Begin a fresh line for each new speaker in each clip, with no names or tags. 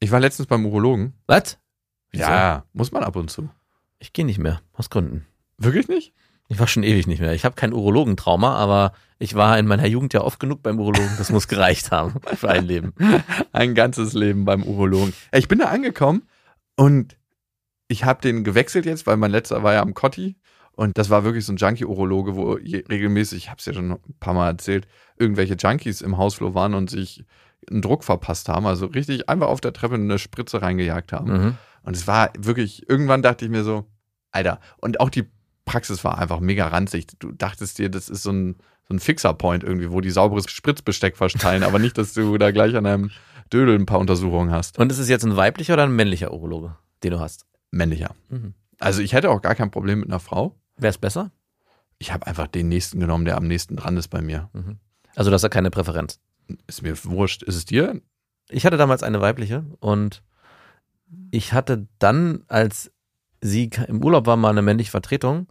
Ich war letztens beim Urologen.
Was? Wieso?
Ja, muss man ab und zu.
Ich gehe nicht mehr, aus Gründen.
Wirklich nicht?
Ich war schon ewig nicht mehr. Ich habe kein Urologentrauma, aber ich war in meiner Jugend ja oft genug beim Urologen. Das muss gereicht haben für ein Leben.
Ein ganzes Leben beim Urologen. Ich bin da angekommen und ich habe den gewechselt jetzt, weil mein letzter war ja am Cotti. Und das war wirklich so ein Junkie-Urologe, wo regelmäßig, ich habe es ja schon ein paar Mal erzählt, irgendwelche Junkies im Hausflur waren und sich einen Druck verpasst haben. Also richtig einfach auf der Treppe eine Spritze reingejagt haben.
Mhm.
Und es war wirklich, irgendwann dachte ich mir so, Alter, und auch die Praxis war einfach mega ranzig. Du dachtest dir, das ist so ein, so ein Fixer-Point irgendwie, wo die sauberes Spritzbesteck verteilen, aber nicht, dass du da gleich an einem Dödel ein paar Untersuchungen hast.
Und ist es jetzt ein weiblicher oder ein männlicher Urologe, den du hast?
Männlicher.
Mhm.
Also ich hätte auch gar kein Problem mit einer Frau.
Wäre es besser?
Ich habe einfach den nächsten genommen, der am nächsten dran ist bei mir.
Also, das ist ja keine Präferenz.
Ist mir wurscht. Ist es dir?
Ich hatte damals eine weibliche und ich hatte dann, als sie im Urlaub war, mal eine männliche Vertretung.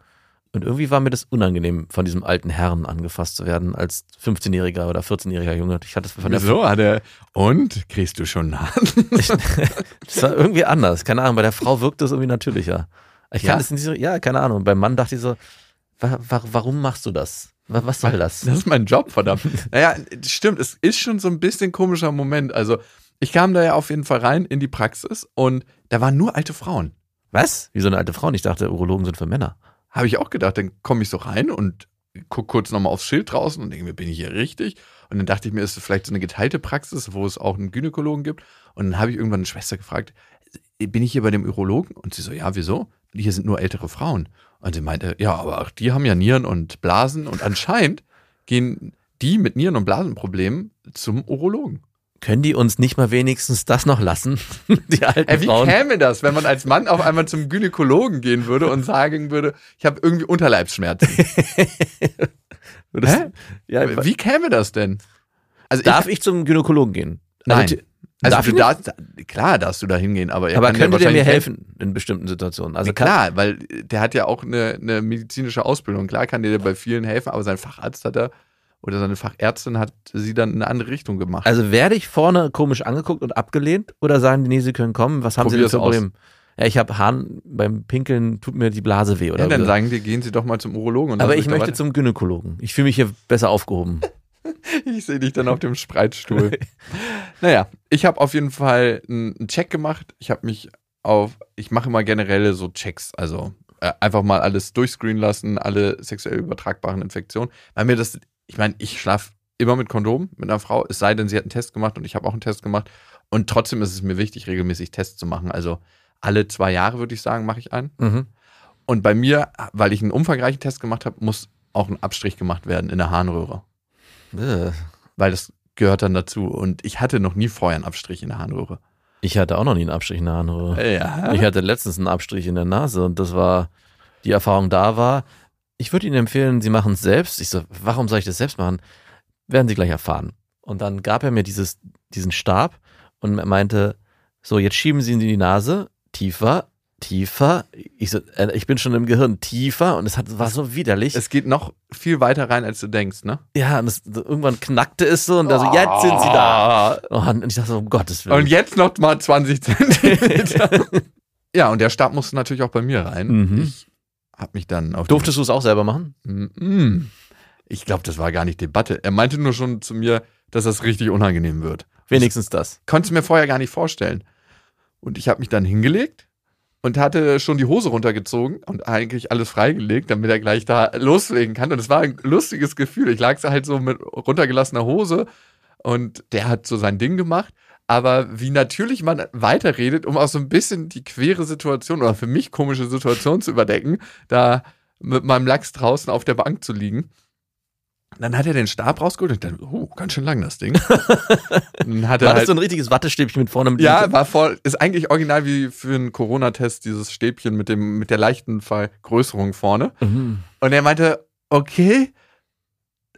Und irgendwie war mir das unangenehm, von diesem alten Herrn angefasst zu werden, als 15-jähriger oder 14-jähriger Junge. Ich hatte es von der
Wieso? Hat er, und? Kriegst du schon nah?
Das war irgendwie anders. Keine Ahnung, bei der Frau wirkte es irgendwie natürlicher. Ich kann
Ja?
es nicht so, ja, keine Ahnung. Beim Mann dachte ich so, wa, wa, warum machst du das? Wa, was soll das?
Das ist mein Job, verdammt. naja, stimmt, es ist schon so ein bisschen komischer Moment. Also, ich kam da ja auf jeden Fall rein in die Praxis und da waren nur alte Frauen.
Was? Wie so eine alte Frau? Und ich dachte, Urologen sind für Männer.
Habe ich auch gedacht, dann komme ich so rein und guck kurz nochmal aufs Schild draußen und denke mir, bin ich hier richtig? Und dann dachte ich mir, ist es vielleicht so eine geteilte Praxis, wo es auch einen Gynäkologen gibt? Und dann habe ich irgendwann eine Schwester gefragt, bin ich hier bei dem Urologen? Und sie so, ja, wieso? Hier sind nur ältere Frauen. Und sie meinte, ja, aber auch die haben ja Nieren und Blasen und anscheinend gehen die mit Nieren- und Blasenproblemen zum Urologen.
Können die uns nicht mal wenigstens das noch lassen? Die alten
Ey, wie
Frauen.
käme das, wenn man als Mann auf einmal zum Gynäkologen gehen würde und sagen würde, ich habe irgendwie Unterleibsschmerzen? Hä?
Ja,
Wie käme das denn? Also
darf ich zum Gynäkologen gehen?
Nein.
Also,
Also
darf
du darfst, klar darfst du da hingehen, aber er
aber
kann dir
könnte der mir helfen in bestimmten Situationen? Also
klar, weil der hat ja auch eine, eine medizinische Ausbildung. Klar kann der dir bei vielen helfen, aber sein Facharzt hat er oder seine Fachärztin hat sie dann in eine andere Richtung gemacht.
Also werde ich vorne komisch angeguckt und abgelehnt oder sagen die, nee, sie können kommen? Was haben sie denn für. Problem? Ja, ich habe Hahn beim Pinkeln tut mir die Blase weh oder
ja, dann
so.
sagen die, gehen Sie doch mal zum Urologen. Und
Aber ich
da
möchte
weiter-
zum Gynäkologen. Ich fühle mich hier besser aufgehoben.
Ich sehe dich dann auf dem Spreitstuhl. naja, ich habe auf jeden Fall einen Check gemacht. Ich habe mich auf, ich mache immer generelle so Checks, also äh, einfach mal alles durchscreenen lassen, alle sexuell übertragbaren Infektionen. Weil mir das, ich meine, ich schlafe immer mit Kondom mit einer Frau, es sei denn, sie hat einen Test gemacht und ich habe auch einen Test gemacht. Und trotzdem ist es mir wichtig, regelmäßig Tests zu machen. Also alle zwei Jahre, würde ich sagen, mache ich einen.
Mhm.
Und bei mir, weil ich einen umfangreichen Test gemacht habe, muss auch ein Abstrich gemacht werden in der Harnröhre
Äh.
weil das gehört dann dazu. Und ich hatte noch nie vorher einen Abstrich in der Harnröhre.
Ich hatte auch noch nie einen Abstrich in der Harnröhre.
Ja.
Ich hatte letztens einen Abstrich in der Nase und das war, die Erfahrung da war, ich würde Ihnen empfehlen, Sie machen es selbst. Ich so, warum soll ich das selbst machen? Werden Sie gleich erfahren. Und dann gab er mir dieses, diesen Stab und meinte, so, jetzt schieben Sie ihn in die Nase, tiefer, tiefer. Ich so, äh, ich bin schon im Gehirn tiefer und es hat, war so widerlich.
Es geht noch viel weiter rein, als du denkst, ne?
ja, und es, irgendwann knackte es so und da so, jetzt sind Sie da. Oh, und ich dachte so, um Gottes Willen.
Und jetzt noch mal 20 Zentimeter. ja, und der Stab musste natürlich auch bei mir rein.
Mhm.
Ich habe mich dann auf
Durftest du es auch selber machen?
Mm. Ich glaube, das war gar nicht Debatte. Er meinte nur schon zu mir, dass das richtig unangenehm wird.
Wenigstens das.
Konnte es mir vorher gar nicht vorstellen. Und ich habe mich dann hingelegt und hatte schon die Hose runtergezogen und eigentlich alles freigelegt, damit er gleich da loslegen kann. Und es war ein lustiges Gefühl. Ich lag halt so mit runtergelassener Hose und der hat so sein Ding gemacht. Aber wie natürlich man weiterredet, um auch so ein bisschen die quere Situation oder für mich komische Situation zu überdecken, da mit meinem Lachs draußen auf der Bank zu liegen. Dann hat er den Stab rausgeholt und dachte, oh, ganz schön lang das Ding. dann hat er
War das
halt,
so ein richtiges Wattestäbchen mit vorne? Mit
ja, war voll, ist eigentlich original wie für einen Corona-Test, dieses Stäbchen mit dem, mit der leichten Vergrößerung vorne.
Mhm.
Und er meinte, okay.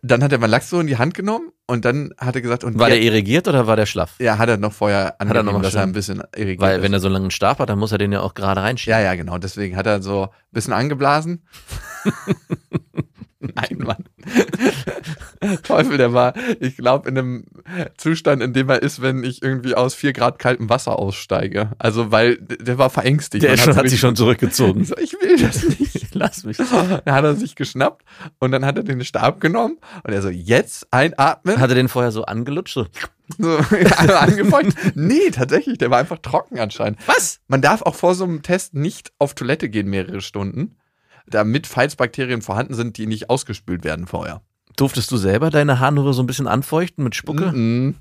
Dann hat er mal Lachs so in die Hand genommen und dann hat er gesagt, und
War der irrigiert oder war der schlaff?
ja, hat er noch vorher angegeben,
noch mal
dass er ein bisschen irrigiert
Weil
ist.
wenn er so einen langen Stab hat, dann muss er den ja auch gerade reinschieben.
Ja, ja, genau. Deswegen hat er so ein bisschen angeblasen. Nein, Mann. Teufel, der war, ich glaube, in einem Zustand, in dem er ist, wenn ich irgendwie aus vier Grad kaltem Wasser aussteige. Also, weil der war verängstigt.
Der schon, hat sich schon zurückgezogen.
so, ich will das nicht.
Lass mich.
Dann hat er sich geschnappt und dann hat er den Stab genommen und er so, jetzt einatmen.
Hat er den vorher so angelutscht? So.
So, angefeucht. Nee, tatsächlich, der war einfach trocken anscheinend.
Was?
Man darf auch vor so einem Test nicht auf Toilette gehen mehrere Stunden, damit falls Bakterien vorhanden sind, die nicht ausgespült werden vorher.
Durftest du selber deine Harnröhre so ein bisschen anfeuchten mit Spucke?
Mhm.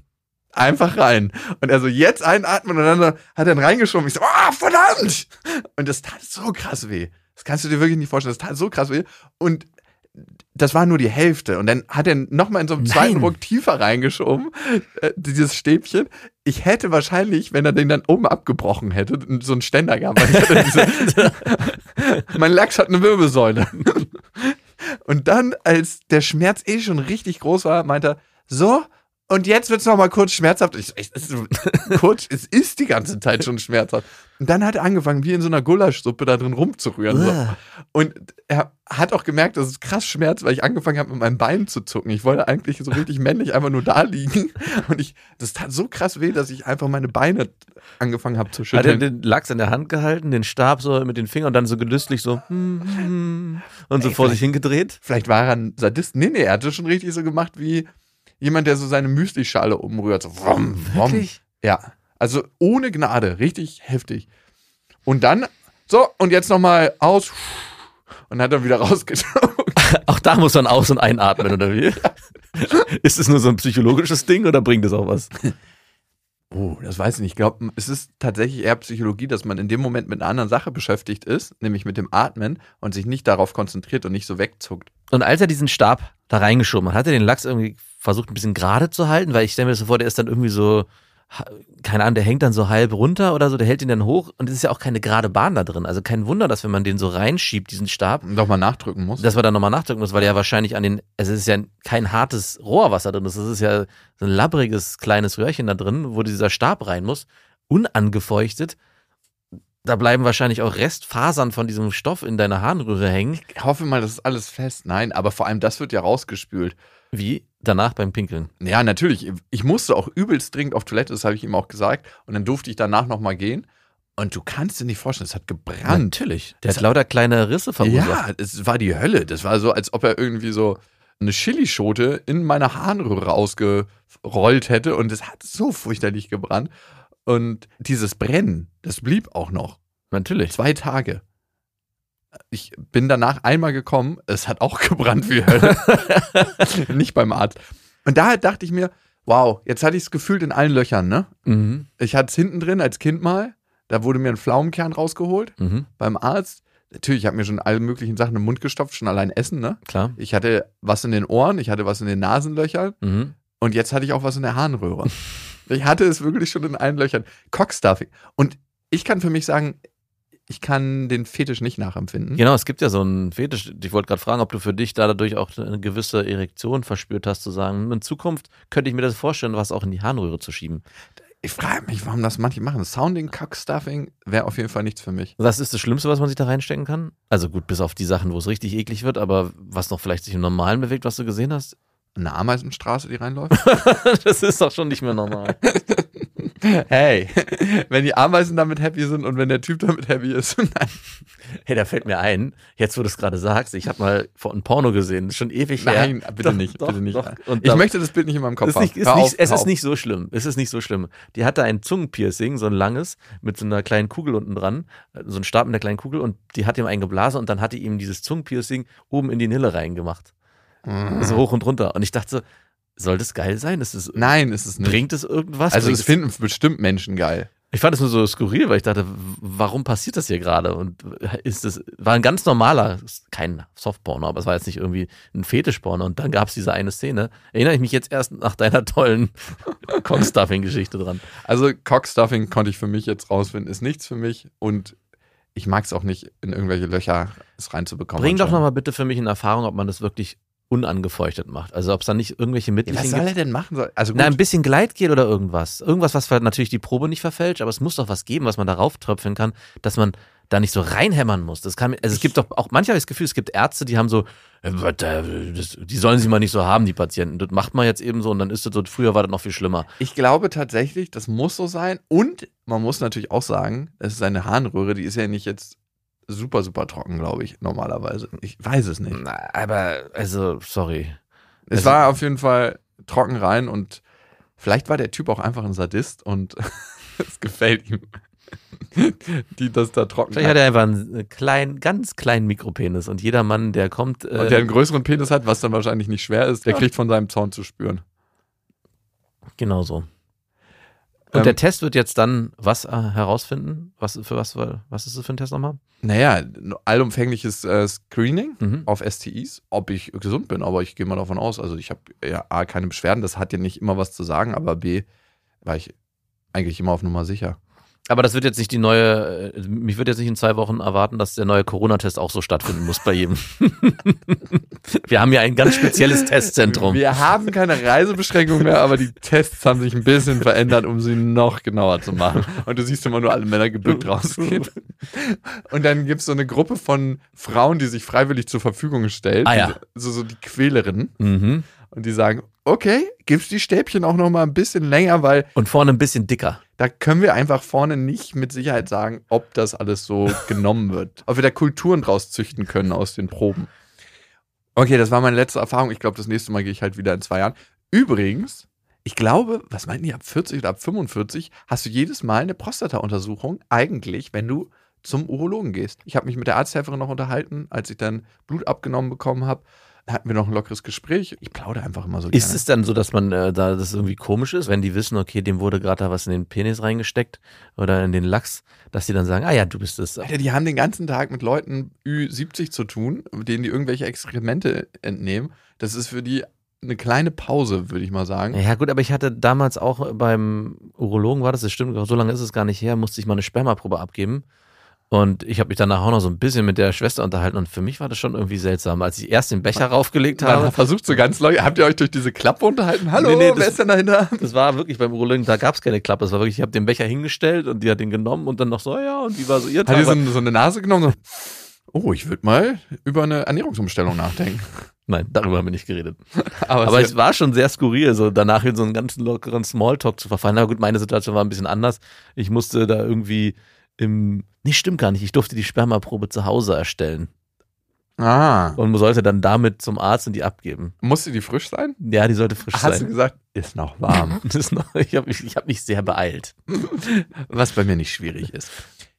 Einfach rein. Und er so, jetzt einatmen und dann hat er ihn reingeschoben. Ich so, ah, verdammt! Und das tat so krass weh. Das kannst du dir wirklich nicht vorstellen. Das tat so krass weh. Und das war nur die Hälfte. Und dann hat er nochmal in so einem
Nein.
zweiten Ruck tiefer reingeschoben, äh, dieses Stäbchen. Ich hätte wahrscheinlich, wenn er den dann oben abgebrochen hätte, so einen Ständer gehabt. Weil ich hatte diese, mein Lachs hat eine Wirbelsäule. Und dann, als der Schmerz eh schon richtig groß war, meinte er, so, und jetzt wird's noch mal kurz schmerzhaft. Ich, so, es kurz, es ist die ganze Zeit schon schmerzhaft. Und dann hat er angefangen, wie in so einer Gulaschsuppe da drin rumzurühren. So. Und er hat auch gemerkt, dass es krass schmerzt, weil ich angefangen habe, mit meinem Bein zu zucken. Ich wollte eigentlich so richtig männlich einfach nur da liegen. Und ich, das tat so krass weh, dass ich einfach meine Beine angefangen habe zu
Hat er
schütteln.
den Lachs in der Hand gehalten, den Stab so mit den Fingern und dann so gelüstlich so hm, hm, und so
Ey,
vor sich hingedreht?
Vielleicht war er ein Sadist. Nee, nee, er hat das schon richtig so gemacht wie jemand, der so seine Müslischale umrührt. So, wumm, wumm.
Wirklich?
Ja, also ohne Gnade, richtig heftig. Und dann, so, und jetzt nochmal aus. Und hat er wieder rausgezogen.
Auch da muss man aus- und einatmen, oder wie? Ist es nur so ein psychologisches Ding oder bringt es auch was?
Oh, das weiß ich nicht. Ich glaube, es ist tatsächlich eher Psychologie, dass man in dem Moment mit einer anderen Sache beschäftigt ist, nämlich mit dem Atmen und sich nicht darauf konzentriert und nicht so wegzuckt.
Und als er diesen Stab da reingeschoben hat, hat er den Lachs irgendwie versucht, ein bisschen gerade zu halten, weil ich stelle mir das so vor, der ist dann irgendwie so, keine Ahnung, der hängt dann so halb runter oder so, der hält ihn dann hoch und es ist ja auch keine gerade Bahn da drin. Also kein Wunder, dass wenn man den so reinschiebt, diesen Stab,
Und doch mal nachdrücken muss.
dass man dann nochmal nachdrücken muss, weil der ja wahrscheinlich an den, also es ist ja kein hartes Rohr, was da drin ist, es ist ja so ein labbriges kleines Röhrchen da drin, wo dieser Stab rein muss, unangefeuchtet. Da bleiben wahrscheinlich auch Restfasern von diesem Stoff in deiner Harnröhre hängen.
ich hoffe mal, das ist alles fest. Nein, aber vor allem das wird ja rausgespült.
Wie? Danach beim Pinkeln.
Ja, natürlich. Ich musste auch übelst dringend auf Toilette, das habe ich ihm auch gesagt. Und dann durfte ich danach nochmal gehen. Und du kannst dir nicht vorstellen, es hat gebrannt.
Natürlich. Der
Das
hat lauter kleine Risse verursacht.
Ja, es war die Hölle. Das war so, als ob er irgendwie so eine Chilischote in meiner Harnröhre ausgerollt hätte. Und es hat so fürchterlich gebrannt. Und dieses Brennen, das blieb auch noch.
Natürlich.
Zwei Tage. Ich bin danach einmal gekommen, es hat auch gebrannt wie Hölle. Nicht beim Arzt. Und da dachte ich mir, wow, jetzt hatte ich es gefühlt in allen Löchern, ne?
Mhm.
Ich hatte es hinten drin als Kind mal. Da wurde mir ein Pflaumenkern rausgeholt
Mhm.
beim Arzt. Natürlich, ich habe mir schon alle möglichen Sachen im Mund gestopft, schon allein Essen, ne?
Klar.
Ich hatte was in den Ohren, ich hatte was in den Nasenlöchern
Mhm.
und jetzt hatte ich auch was in der Harnröhre. ich hatte es wirklich schon in allen Löchern. Cockstuffing. Und ich kann für mich sagen, ich kann den Fetisch nicht nachempfinden.
Genau, es gibt ja so einen Fetisch. Ich wollte gerade fragen, ob du für dich da dadurch auch eine gewisse Erektion verspürt hast, zu sagen, in Zukunft könnte ich mir das vorstellen, was auch in die Harnröhre zu schieben.
Ich frage mich, warum das manche machen. Sounding, Cockstuffing wäre auf jeden Fall nichts für mich.
Was ist das Schlimmste, was man sich da reinstecken kann? Also gut, bis auf die Sachen, wo es richtig eklig wird, aber was noch vielleicht sich im Normalen bewegt, was du gesehen hast?
Eine Ameisenstraße, die reinläuft?
das ist doch schon nicht mehr normal.
hey, wenn die Ameisen damit happy sind und wenn der Typ damit happy ist.
Hey, da fällt mir ein, jetzt wo du es gerade sagst, ich habe mal vor ein Porno gesehen, das ist schon ewig her.
Nein, bitte
Doch,
nicht,
doch,
bitte nicht.
doch.
Ich möchte das Bild nicht in meinem Kopf
ist nicht, ist nicht,
auf,
es ist nicht so schlimm. Es ist nicht so schlimm. Die hatte ein Zungenpiercing, so ein langes, mit so einer kleinen Kugel unten dran, so ein Stab mit einer kleinen Kugel und die hat ihm einen geblasen und dann hat die ihm dieses Zungenpiercing oben in die Nille reingemacht.
Mhm.
So hoch und runter. Und ich dachte so, soll das geil sein? Ist das,
Nein, ist es nicht.
bringt es irgendwas?
also es finden bestimmt Menschen geil.
Ich fand es nur so skurril, weil ich dachte, warum passiert das hier gerade? Und ist das, war ein ganz normaler, kein Softporno, aber es war jetzt nicht irgendwie ein Fetischporno. Und dann gab es diese eine Szene. Erinnere ich mich jetzt erst nach deiner tollen Cockstuffing-Geschichte dran.
Also Cockstuffing konnte ich für mich jetzt rausfinden, ist nichts für mich und ich mag es auch nicht, in irgendwelche Löcher es reinzubekommen.
Bring doch nochmal bitte für mich in Erfahrung, ob man das wirklich unangefeuchtet macht. Also ob es da nicht irgendwelche
Ja,
Mittel
was soll er denn machen? Soll? Also gut,
Na, ein bisschen Gleitgel oder irgendwas. Irgendwas, was natürlich die Probe nicht verfälscht, aber es muss doch was geben, was man darauf tröpfeln kann, dass man da nicht so reinhämmern muss. Das kann, also es gibt doch auch, manchmal das Gefühl, es gibt Ärzte, die haben so, äh, die sollen sie mal nicht so haben, die Patienten. Das macht man jetzt eben so und dann ist das so, früher war das noch viel schlimmer.
ich glaube tatsächlich, das muss so sein. Und man muss natürlich auch sagen, es ist eine Harnröhre, die ist ja nicht jetzt super, super trocken, glaube ich, normalerweise. Ich weiß es nicht.
Na, aber, also, sorry.
Es
Also-
war auf jeden Fall trocken rein und vielleicht war der Typ auch einfach ein Sadist und es gefällt ihm. Die das da trocken
Vielleicht hat er einfach einen kleinen, ganz kleinen Mikropenis und jeder Mann, der kommt, äh,
Und der einen größeren Penis hat, was dann wahrscheinlich nicht schwer ist, der
Ja.
kriegt von seinem Zaun zu spüren.
genau so. Und
Ähm,
der Test wird jetzt dann was äh, herausfinden? Was für was, was ist das für ein Test nochmal?
Naja, allumfängliches äh, Screening
Mhm.
auf STIs, ob ich gesund bin, aber ich gehe mal davon aus. Also ich habe ja A, keine Beschwerden, das hat ja nicht immer was zu sagen, aber B, war ich eigentlich immer auf Nummer sicher.
Aber das wird jetzt nicht die neue, äh, mich wird jetzt nicht in zwei Wochen erwarten, dass der neue Corona-Test auch so stattfinden muss bei jedem. Wir haben ja ein ganz spezielles Testzentrum.
Wir haben keine Reisebeschränkung mehr, aber die Tests haben sich ein bisschen verändert, um sie noch genauer zu machen. Und du siehst immer nur alle Männer gebückt rausgehen. Und dann gibt es so eine Gruppe von Frauen, die sich freiwillig zur Verfügung stellen.
Ah ja.
So, so die Quälerinnen.
Mhm.
Und die sagen, okay, gibt's die Stäbchen auch noch mal ein bisschen länger, weil
Und vorne ein bisschen dicker.
Da können wir einfach vorne nicht mit Sicherheit sagen, ob das alles so genommen wird. Ob wir da Kulturen draus züchten können aus den Proben. Okay, das war meine letzte Erfahrung. Ich glaube, das nächste Mal gehe ich halt wieder in zwei Jahren. Übrigens, ich glaube, was meinten die, ab 40 oder ab 45 hast du jedes Mal eine Prostata-Untersuchung, eigentlich, wenn du zum Urologen gehst. Ich habe mich mit der Arzthelferin noch unterhalten, als ich dann Blut abgenommen bekommen habe. Hatten wir noch ein lockeres Gespräch. Ich plaudere einfach immer so
Ist
gerne.
es dann so, dass man äh, da das irgendwie komisch ist, wenn die wissen, okay, dem wurde gerade da was in den Penis reingesteckt oder in den Lachs, dass die dann sagen, ah ja, du bist es.
Alter, die haben den ganzen Tag mit Leuten Ü70 zu tun, denen die irgendwelche Exkremente entnehmen. Das ist für die eine kleine Pause, würde ich mal sagen.
Ja gut, aber ich hatte damals auch beim Urologen, war das, das stimmt, so lange ist es gar nicht her, musste ich mal eine Spermaprobe abgeben. Und ich habe mich danach auch noch so ein bisschen mit der Schwester unterhalten und für mich war das schon irgendwie seltsam, als ich erst den Becher raufgelegt
Man
habe.
versucht so ganz Leute, habt ihr euch durch diese Klappe unterhalten? Hallo,
Nee, nee,
wer
das-
ist denn dahinter?
Das war wirklich beim Urologen, da gab es keine Klappe. Es war wirklich, ich habe den Becher hingestellt und die hat den genommen und dann noch so, ja, und die war so ihr
Hat die so, so eine Nase genommen? So, oh, ich würde mal über eine Ernährungsumstellung nachdenken.
Nein, darüber haben wir nicht geredet.
Aber,
Aber
es,
war schon sehr skurril, so danach in so einen ganz lockeren Smalltalk zu verfallen. Aber gut, meine Situation war ein bisschen anders. Ich musste da irgendwie im, nee, stimmt gar nicht. Ich durfte die Spermaprobe zu Hause erstellen
ah,
und sollte dann damit zum Arzt und die abgeben.
musste die frisch sein?
Ja, die sollte frisch
Hast du
sein.
gesagt, ist noch warm.
Ist noch, ich habe mich, ich hab mich sehr beeilt.
Was bei mir nicht schwierig ist.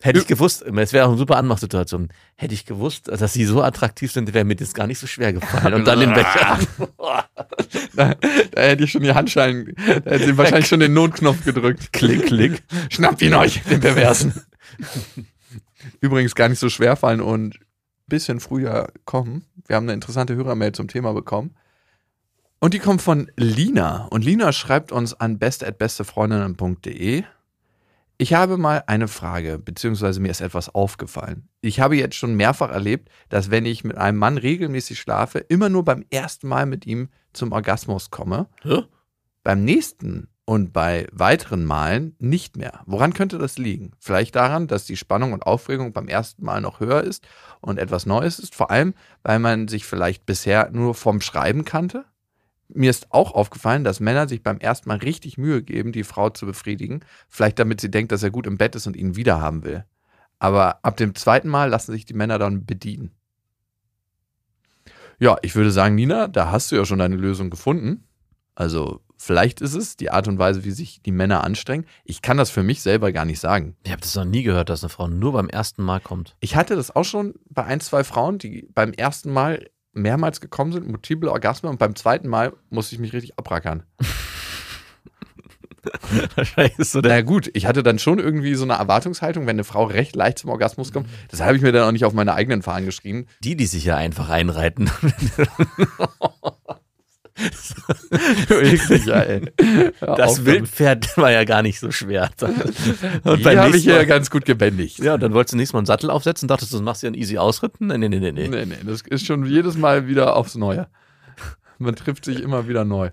Hätte ich gewusst, es wäre auch eine super Anmachsituation. Hätte ich gewusst, dass sie so attraktiv sind, wäre mir das gar nicht so schwer gefallen. Und dann den Becher.
Da, da hätte ich schon die Handschellen, da hätte sie wahrscheinlich schon den Notknopf gedrückt. Klick, klick. Schnappt ihn euch, den Perversen. Übrigens gar nicht so schwer fallen und bisschen früher kommen. Wir haben eine interessante Hörermail zum Thema bekommen. Und die kommt von Lina. Und Lina schreibt uns an best.bestefreundinnen.de. Ich habe mal eine Frage, beziehungsweise mir ist etwas aufgefallen. Ich habe jetzt schon mehrfach erlebt, dass wenn ich mit einem Mann regelmäßig schlafe, immer nur beim ersten Mal mit ihm zum Orgasmus komme.
Hä?
Beim nächsten und bei weiteren Malen nicht mehr. Woran könnte das liegen? Vielleicht daran, dass die Spannung und Aufregung beim ersten Mal noch höher ist und etwas Neues ist, vor allem, weil man sich vielleicht bisher nur vom Schreiben kannte? Mir ist auch aufgefallen, dass Männer sich beim ersten Mal richtig Mühe geben, die Frau zu befriedigen, vielleicht damit sie denkt, dass er gut im Bett ist und ihn wieder haben will. Aber ab dem zweiten Mal lassen sich die Männer dann bedienen. Ja, ich würde sagen, Nina, da hast du ja schon deine Lösung gefunden. Also vielleicht ist es die Art und Weise, wie sich die Männer anstrengen. Ich kann das für mich selber gar nicht sagen.
Ich habe das noch nie gehört, dass eine Frau nur beim ersten Mal kommt.
Ich hatte das auch schon bei ein, zwei Frauen, die beim ersten Mal mehrmals gekommen sind, multiple Orgasmen und beim zweiten Mal musste ich mich richtig abrackern.
Wahrscheinlich ist so der.
Na gut, ich hatte dann schon irgendwie so eine Erwartungshaltung, wenn eine Frau recht leicht zum Orgasmus kommt. Das habe ich mir dann auch nicht auf meine eigenen Fahnen geschrieben.
Die, die sich ja einfach einreiten.
Eklig, ja, ey.
Das. Wildpferd war ja gar nicht so schwer. Und
Die habe ich ja ganz gut gebändigt.
Ja, und dann wolltest du nächstes Mal einen Sattel aufsetzen, dachtest du, das machst du ja einen easy Ausritt? Nee, nee, nee, nee, nee.
Nee, nee, das ist schon jedes Mal wieder aufs Neue. Man trifft sich immer wieder neu.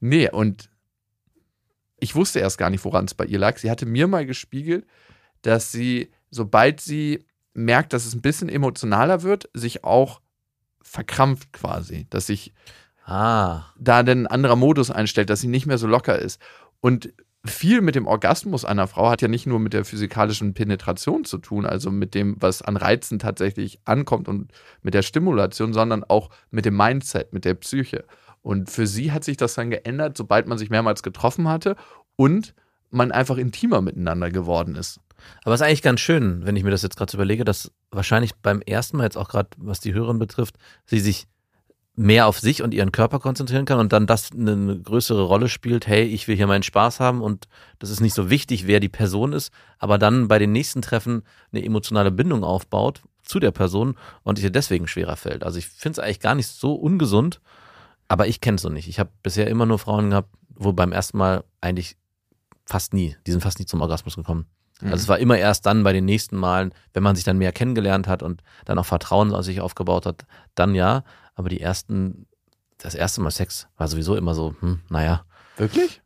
Nee, und ich wusste erst gar nicht, woran es bei ihr lag. Sie hatte mir mal gespiegelt, dass sie, sobald sie merkt, dass es ein bisschen emotionaler wird, sich auch verkrampft quasi. Dass sich
Ah,
da dann ein anderer Modus einstellt, dass sie nicht mehr so locker ist. Und viel mit dem Orgasmus einer Frau hat ja nicht nur mit der physikalischen Penetration zu tun, also mit dem, was an Reizen tatsächlich ankommt und mit der Stimulation, sondern auch mit dem Mindset, mit der Psyche. Und für sie hat sich das dann geändert, sobald man sich mehrmals getroffen hatte und man einfach intimer miteinander geworden ist.
aber es ist eigentlich ganz schön, wenn ich mir das jetzt gerade so überlege, dass wahrscheinlich beim ersten Mal jetzt auch gerade, was die Hörerin betrifft, sie sich mehr auf sich und ihren Körper konzentrieren kann und dann das eine, größere Rolle spielt, hey, ich will hier meinen Spaß haben und das ist nicht so wichtig, wer die Person ist, aber dann bei den nächsten Treffen eine emotionale Bindung aufbaut zu der Person und ihr deswegen schwerer fällt. Also ich finde es eigentlich gar nicht so ungesund, aber ich kenne es so nicht. Ich habe bisher immer nur Frauen gehabt, wo beim ersten Mal eigentlich fast nie, die sind fast nie zum Orgasmus gekommen. Also es war immer erst dann bei den nächsten Malen, wenn man sich dann mehr kennengelernt hat und dann auch Vertrauen aus sich aufgebaut hat, dann ja. Aber die ersten, das erste Mal Sex war sowieso immer so, hm, naja,
Wirklich?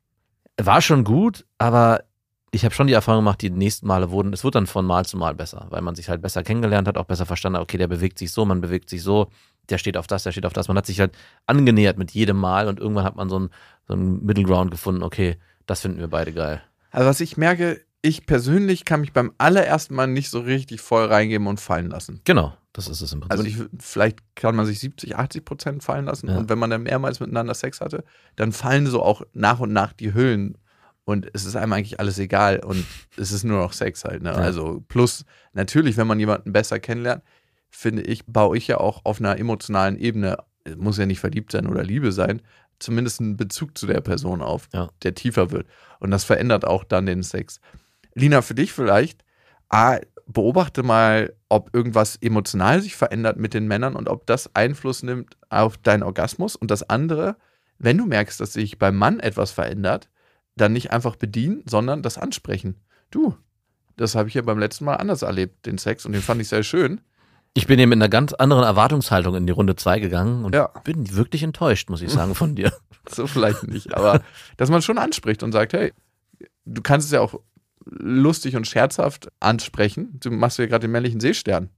war schon gut, aber ich habe schon die Erfahrung gemacht, die nächsten Male wurden, es wird dann von Mal zu Mal besser, weil man sich halt besser kennengelernt hat, auch besser verstanden hat, okay, der bewegt sich so, man bewegt sich so, der steht auf das, der steht auf das. Man hat sich halt angenähert mit jedem Mal und irgendwann hat man so einen so einen Middle Ground gefunden, okay, das finden wir beide geil.
Also was ich merke, ich persönlich kann mich beim allerersten Mal nicht so richtig voll reingeben und fallen lassen.
Genau, das ist es im Prinzip.
Also ich, vielleicht kann man sich 70, 80 Prozent fallen lassen.
Ja.
Und wenn man dann mehrmals miteinander Sex hatte, dann fallen so auch nach und nach die Hüllen. Und es ist einem eigentlich alles egal. Und es ist nur noch Sex halt. Ne?
Ja.
Also plus, natürlich, wenn man jemanden besser kennenlernt, finde ich, baue ich ja auch auf einer emotionalen Ebene, muss ja nicht verliebt sein oder Liebe sein, zumindest einen Bezug zu der Person auf,
Ja.
der tiefer wird. Und das verändert auch dann den Sex. Lina, für dich vielleicht, A, beobachte mal, ob irgendwas emotional sich verändert mit den Männern und ob das Einfluss nimmt auf deinen Orgasmus. Und das andere, wenn du merkst, dass sich beim Mann etwas verändert, dann nicht einfach bedienen, sondern das ansprechen. Du, das habe ich ja beim letzten Mal anders erlebt, den Sex, und den fand ich sehr schön.
Ich bin hier mit einer ganz anderen Erwartungshaltung in die Runde 2 gegangen und
Ja.
bin wirklich enttäuscht, muss ich sagen, von dir.
So vielleicht nicht, aber dass man schon anspricht und sagt, hey, du kannst es ja auch lustig und scherzhaft ansprechen. Du machst ja gerade den männlichen Seestern.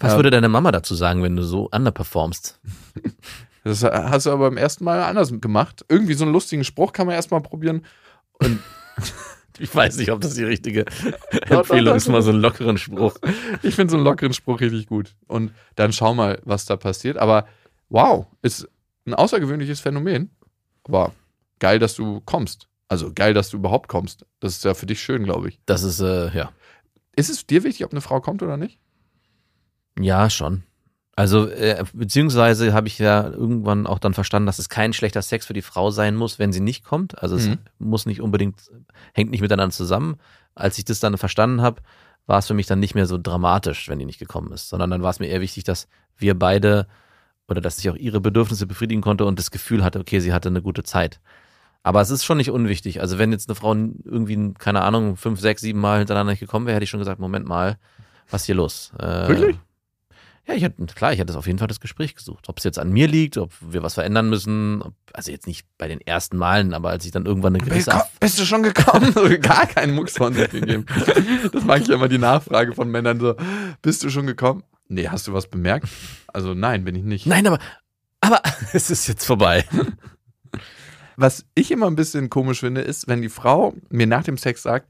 Was
Ja.
würde deine Mama dazu sagen, wenn du so underperformst?
Das hast du aber beim ersten Mal anders gemacht. Irgendwie so einen lustigen Spruch kann man erstmal probieren. Und
Ich weiß nicht, ob das die richtige Empfehlung ist, mal so einen lockeren Spruch.
ich finde so einen lockeren Spruch richtig gut. Und dann schau mal, was da passiert. Aber wow, ist ein außergewöhnliches Phänomen. Aber geil, dass du kommst. Also geil, dass du überhaupt kommst. Das ist ja für dich schön, glaube ich.
Das ist, äh, ja.
Ist es dir wichtig, ob eine Frau kommt oder nicht?
Ja, schon. Also, äh, beziehungsweise habe ich ja irgendwann auch dann verstanden, dass es kein schlechter Sex für die Frau sein muss, wenn sie nicht kommt. Also es
Mhm.
muss nicht unbedingt, hängt nicht miteinander zusammen. Als ich das dann verstanden habe, war es für mich dann nicht mehr so dramatisch, wenn die nicht gekommen ist, sondern dann war es mir eher wichtig, dass wir beide oder dass ich auch ihre Bedürfnisse befriedigen konnte und das Gefühl hatte, okay, sie hatte eine gute Zeit. Aber es ist schon nicht unwichtig. Also wenn jetzt eine Frau irgendwie, keine Ahnung, fünf, sechs, sieben Mal hintereinander nicht gekommen wäre, hätte ich schon gesagt, Moment mal, was ist hier los? Äh,
Wirklich?
Ja, ich hätte, klar, ich hätte auf jeden Fall das Gespräch gesucht. Ob es jetzt an mir liegt, ob wir was verändern müssen. Ob, also jetzt nicht bei den ersten Malen, aber als ich dann irgendwann eine gewisse...
Bist, bist du schon gekommen? Gar keinen Mucks von sich gegeben. Das mag ich ja immer die Nachfrage von Männern so. Bist du schon gekommen? Nee, hast du was bemerkt? Also nein, bin ich nicht.
Nein, aber, aber es ist jetzt vorbei.
Was ich immer ein bisschen komisch finde, ist, wenn die Frau mir nach dem Sex sagt,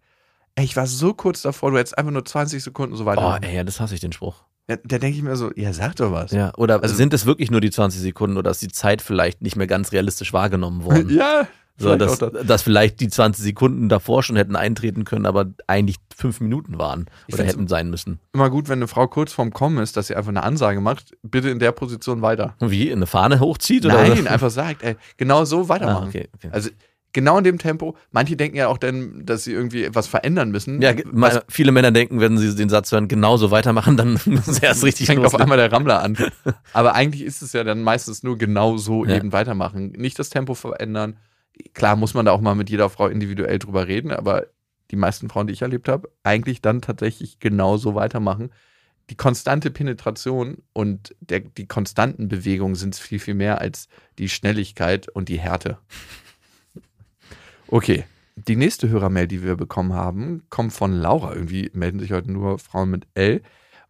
ey, ich war so kurz davor, du hättest einfach nur 20 Sekunden so weiter.
Oh, ey, ja, das hasse ich, den Spruch.
ja, da denke ich mir so, ja, sag doch was.
Ja, oder
Also-
sind es wirklich nur die 20 Sekunden oder ist die Zeit vielleicht nicht mehr ganz realistisch wahrgenommen worden?
Ja,
So, dass,
das.
dass vielleicht die 20 Sekunden davor schon hätten eintreten können, aber eigentlich fünf Minuten waren
Ich
oder hätten sein müssen.
immer gut, wenn eine Frau kurz vorm Kommen ist, dass sie einfach eine Ansage macht, bitte in der Position weiter.
Wie, eine Fahne hochzieht? Oder?
Nein, einfach sagt, ey, genau so weitermachen.
Ah, okay, okay.
Also genau in dem Tempo. Manche denken ja auch dann, dass sie irgendwie etwas verändern müssen.
Ja, was, viele Männer denken, wenn sie den Satz hören, genauso weitermachen, dann müssen sie erst richtig
fängt auf einmal der Rammler an. Aber eigentlich ist es ja dann meistens nur genau so ja. eben weitermachen. Nicht das Tempo verändern. Klar muss man da auch mal mit jeder Frau individuell drüber reden, aber die meisten Frauen, die ich erlebt habe, eigentlich dann tatsächlich genauso weitermachen. Die konstante Penetration und der, die konstanten Bewegungen sind viel, viel mehr als die Schnelligkeit und die Härte. Okay, die nächste Hörermail, die wir bekommen haben, kommt von Laura. Irgendwie melden sich heute nur Frauen mit L.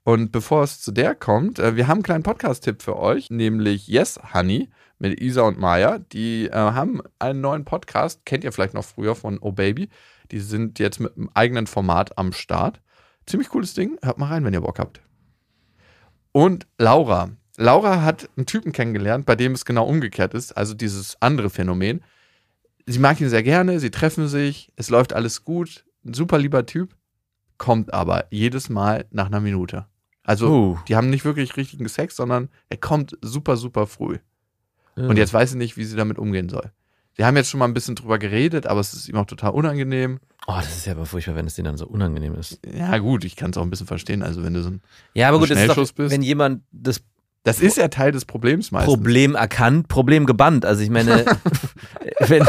Und bevor es zu der kommt, äh, wir haben einen kleinen Podcast-Tipp für euch, nämlich Yes Honey mit Isa und Maya. Die äh, haben einen neuen Podcast, kennt ihr vielleicht noch früher von Oh Baby. Die sind jetzt mit einem eigenen Format am Start. Ziemlich cooles Ding. Hört mal rein, wenn ihr Bock habt. Und Laura. Laura hat einen Typen kennengelernt, bei dem es genau umgekehrt ist. Also dieses andere Phänomen. Sie mag ihn sehr gerne, sie treffen sich, es läuft alles gut. Ein super lieber Typ. Kommt aber jedes Mal nach einer Minute. Also, uh. die haben nicht wirklich richtigen Sex, sondern er kommt super, super früh. Ja. Und jetzt weiß sie nicht, wie sie damit umgehen soll. Wir haben jetzt schon mal ein bisschen drüber geredet, aber es ist ihm auch total unangenehm.
Oh, das ist ja aber furchtbar, wenn es denen dann so unangenehm ist.
Ja, gut, ich kann es auch ein bisschen verstehen. Also, wenn du so ein
Ja, aber gut, das ist doch, bist, wenn jemand das
das ist ja Teil des Problems meistens.
Problem erkannt, Problem gebannt. Also ich meine, wenn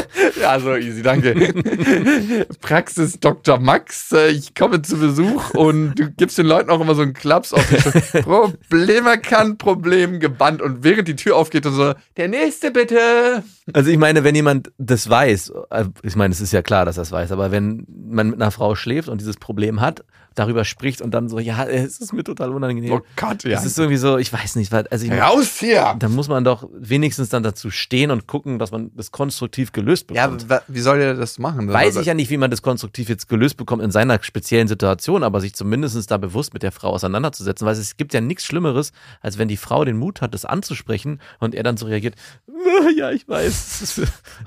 ja, so easy, danke. Praxis Dr. Max, äh, ich komme zu Besuch und du gibst den Leuten auch immer so einen Klaps auf die Problem erkannt, Problem gebannt und während die Tür aufgeht und so, der nächste bitte.
Also ich meine, wenn jemand das weiß, äh, ich meine, es ist ja klar, dass er es weiß, aber wenn man mit einer Frau schläft und dieses Problem hat darüber spricht und dann so, ja, es ist mir total unangenehm.
Oh Gott, ja.
Es ist irgendwie so, ich weiß nicht, also ich
Raus hier!
Da muss man doch wenigstens dann dazu stehen und gucken, dass man das konstruktiv gelöst bekommt.
Ja, wie soll der das machen?
Weiß ich ja nicht, wie man das konstruktiv jetzt gelöst bekommt in seiner speziellen Situation, aber sich zumindest da bewusst mit der Frau auseinanderzusetzen, weil es gibt ja nichts Schlimmeres, als wenn die Frau den Mut hat, das anzusprechen und er dann so reagiert, ja, ich weiß,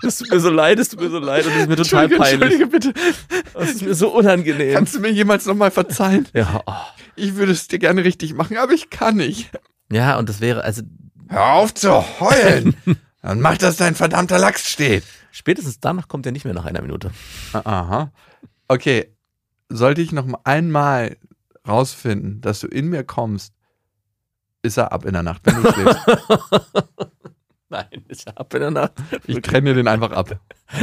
es tut mir so leid, es tut mir so leid und es ist mir total peinlich.
Entschuldige bitte.
Es ist mir so unangenehm.
Kannst du mir jemals nochmal verzeihen.
Ja. Oh.
Ich würde es dir gerne richtig machen, aber ich kann nicht.
Ja, und das wäre, also.
Hör auf zu heulen! Dann mach, dass dein verdammter Lachs steht.
Spätestens danach kommt er nicht mehr nach einer Minute.
Aha. Okay. Sollte ich noch einmal rausfinden, dass du in mir kommst, ist er ab in der Nacht, wenn du schläfst.
Nein, ist er ab in der Nacht.
Ich trenne den einfach ab.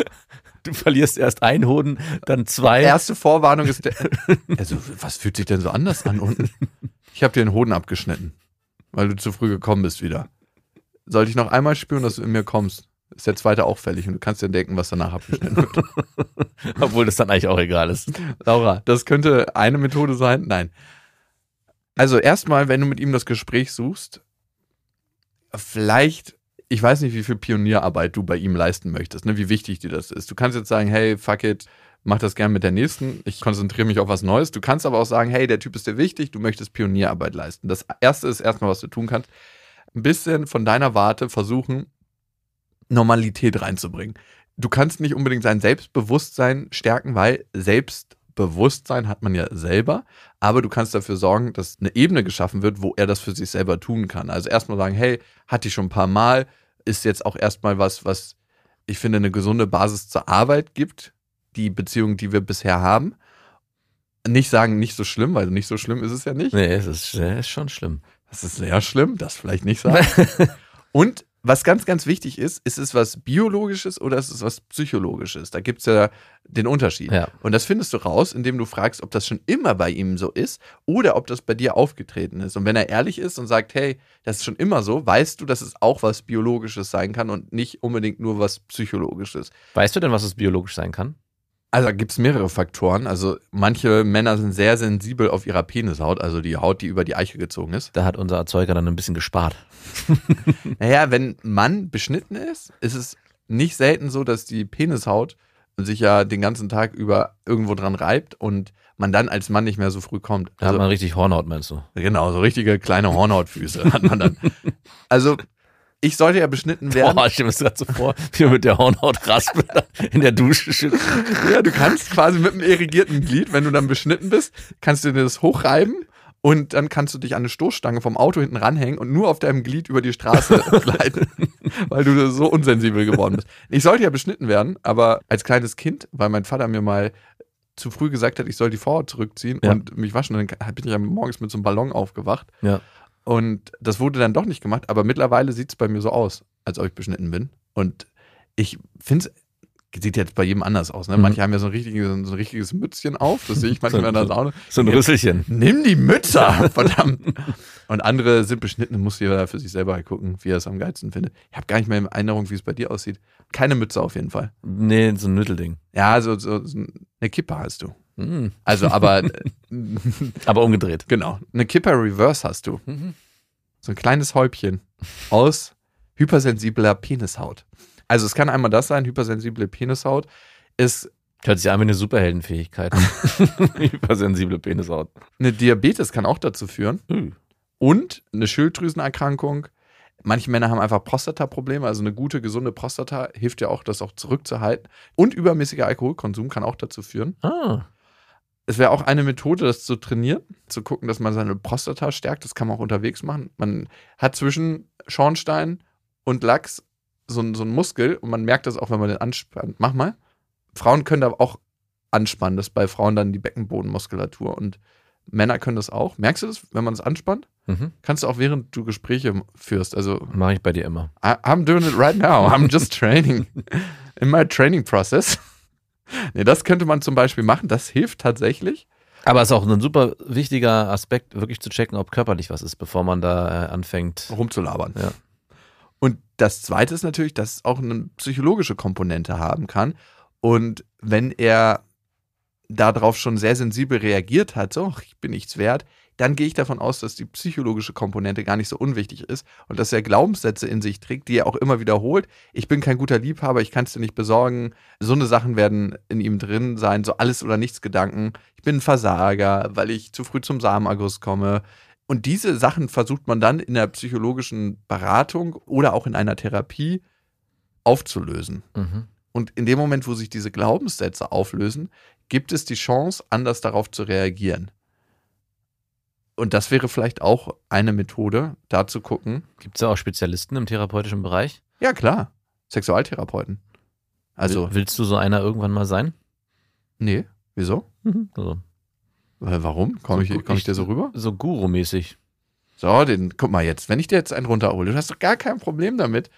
Du verlierst erst ein Hoden, dann zwei.
Erste Vorwarnung ist der. Also, was fühlt sich denn so anders an unten? Ich habe dir den Hoden abgeschnitten, weil du zu früh gekommen bist wieder. Sollte ich noch einmal spüren, dass du in mir kommst, ist der zweite auch fällig und du kannst dir denken, was danach abgeschnitten wird.
Obwohl das dann eigentlich auch egal ist.
Laura, das könnte eine Methode sein. Nein. Also erstmal, wenn du mit ihm das Gespräch suchst, vielleicht ich weiß nicht, wie viel Pionierarbeit du bei ihm leisten möchtest, ne, wie wichtig dir das ist. Du kannst jetzt sagen, hey, fuck it, mach das gern mit der nächsten, ich konzentriere mich auf was Neues. Du kannst aber auch sagen, hey, der Typ ist dir wichtig, du möchtest Pionierarbeit leisten. Das erste ist erstmal, was du tun kannst, ein bisschen von deiner Warte versuchen, Normalität reinzubringen. Du kannst nicht unbedingt sein Selbstbewusstsein stärken, weil Selbstbewusstsein hat man ja selber, aber du kannst dafür sorgen, dass eine Ebene geschaffen wird, wo er das für sich selber tun kann. Also erstmal sagen, hey, hatte ich schon ein paar Mal, ist jetzt auch erstmal was, was ich finde, eine gesunde Basis zur Arbeit gibt, die Beziehung, die wir bisher haben. Nicht sagen, nicht so schlimm, weil nicht so schlimm ist es ja nicht.
Nee, es ist, es ist schon schlimm.
Das ist sehr schlimm, das vielleicht nicht sagen. Und was ganz, ganz wichtig ist, ist es was Biologisches oder ist es was Psychologisches? Da gibt es ja den Unterschied.
Ja.
Und das findest du raus, indem du fragst, ob das schon immer bei ihm so ist oder ob das bei dir aufgetreten ist. Und wenn er ehrlich ist und sagt, hey, das ist schon immer so, weißt du, dass es auch was Biologisches sein kann und nicht unbedingt nur was Psychologisches.
Weißt du denn, was es biologisch sein kann?
Also gibt es mehrere Faktoren. Also manche Männer sind sehr sensibel auf ihrer Penishaut, also die Haut, die über die Eiche gezogen ist.
Da hat unser Erzeuger dann ein bisschen gespart.
naja, wenn Mann beschnitten ist, ist es nicht selten so, dass die Penishaut sich ja den ganzen Tag über irgendwo dran reibt und man dann als Mann nicht mehr so früh kommt.
Da also, hat man richtig Hornhaut, meinst du?
Genau, so richtige kleine Hornhautfüße hat man dann. Also ich sollte ja beschnitten werden.
Boah, ich stelle mir das gerade so vor, wie man mit der Hornhautraspel in der Dusche schüttet.
Ja, du kannst quasi mit einem irrigierten Glied, wenn du dann beschnitten bist, kannst du dir das hochreiben Und dann kannst du dich an eine Stoßstange vom Auto hinten ranhängen und nur auf deinem Glied über die Straße gleiten, weil du so unsensibel geworden bist. Ich sollte ja beschnitten werden, aber als kleines Kind, weil mein Vater mir mal zu früh gesagt hat, ich soll die Vorhaut zurückziehen
Ja.
und mich waschen, dann bin ich ja morgens mit so einem Ballon aufgewacht.
Ja.
Und das wurde dann doch nicht gemacht, aber mittlerweile sieht es bei mir so aus, als ob ich beschnitten bin. Und ich finde es, sieht jetzt bei jedem anders aus. Ne?
Mhm.
Manche haben ja so ein richtiges, so ein richtiges Mützchen auf, das sehe ich manchmal in der Sauna.
So ein Rüsselchen.
Nimm die Mütze verdammt. Und andere sind beschnitten, muss jeder für sich selber gucken, wie er es am geilsten findet. Ich habe gar nicht mehr in Erinnerung, wie es bei dir aussieht. Keine Mütze auf jeden Fall.
Nee, so ein Mittelding.
Ja, so, so, so eine Kipper hast du.
Mhm.
Also, aber
Aber umgedreht.
genau, eine Kipper Reverse hast du.
Mhm.
So ein kleines Häubchen aus hypersensibler Penishaut. Also es kann einmal das sein, hypersensible Penishaut ist
Hört sich an wie eine Superheldenfähigkeit. Hypersensible Penishaut.
eine Diabetes kann auch dazu führen
Hm.
und eine Schilddrüsenerkrankung. Manche Männer haben einfach Prostataprobleme, also eine gute, gesunde Prostata hilft ja auch, das auch zurückzuhalten. Und übermäßiger Alkoholkonsum kann auch dazu führen.
Ah.
Es wäre auch eine Methode, das zu trainieren, zu gucken, dass man seine Prostata stärkt. Das kann man auch unterwegs machen. Man hat zwischen Schornstein und Lachs so, so einen Muskel und man merkt das auch, wenn man den anspannt. Mach mal. Frauen können da auch anspannen. Das ist bei Frauen dann die Beckenbodenmuskulatur und Männer können das auch. Merkst du das, wenn man es anspannt?
Mhm.
Kannst du auch während du Gespräche führst. Also,
Mache ich bei dir immer.
I, I'm doing it right now. I'm just training. In my training process. Nee, das könnte man zum Beispiel machen. Das hilft tatsächlich.
Aber es ist auch ein super wichtiger Aspekt, wirklich zu checken, ob körperlich was ist, bevor man da äh, anfängt.
rumzulabern.
Ja.
Und das Zweite ist natürlich, dass es auch eine psychologische Komponente haben kann. Und wenn er darauf schon sehr sensibel reagiert hat, so, ich bin nichts wert, dann gehe ich davon aus, dass die psychologische Komponente gar nicht so unwichtig ist und dass er Glaubenssätze in sich trägt, die er auch immer wiederholt. Ich bin kein guter Liebhaber, ich kann es dir nicht besorgen. So eine Sachen werden in ihm drin sein, so alles oder nichts Gedanken. Ich bin ein Versager, weil ich zu früh zum Samenerguss komme. Und diese Sachen versucht man dann in der psychologischen Beratung oder auch in einer Therapie aufzulösen.
Mhm.
Und in dem Moment, wo sich diese Glaubenssätze auflösen, gibt es die Chance, anders darauf zu reagieren. Und das wäre vielleicht auch eine Methode, da zu gucken.
Gibt es ja auch Spezialisten im therapeutischen Bereich?
Ja, klar, Sexualtherapeuten. Also,
Will- Willst du so einer irgendwann mal sein?
nee, wieso?
Also,
Äh, Warum? Komme ich,
So,
komm ich dir so rüber?
so Guru-mäßig.
So, den, guck mal jetzt, wenn ich dir jetzt einen runterhole, du hast doch gar kein Problem damit.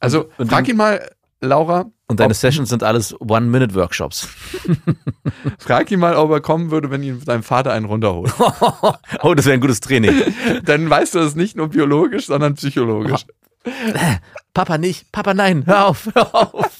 Also,
Und-
frag ihn mal, Laura,
Und deine Sessions sind alles One-Minute-Workshops.
frag ihn mal, ob er kommen würde, wenn ihn dein Vater einen runterholt.
oh, das wäre ein gutes Training.
Dann weißt du, es nicht nur biologisch, sondern psychologisch.
Papa nicht, Papa nein, hör auf, hör auf.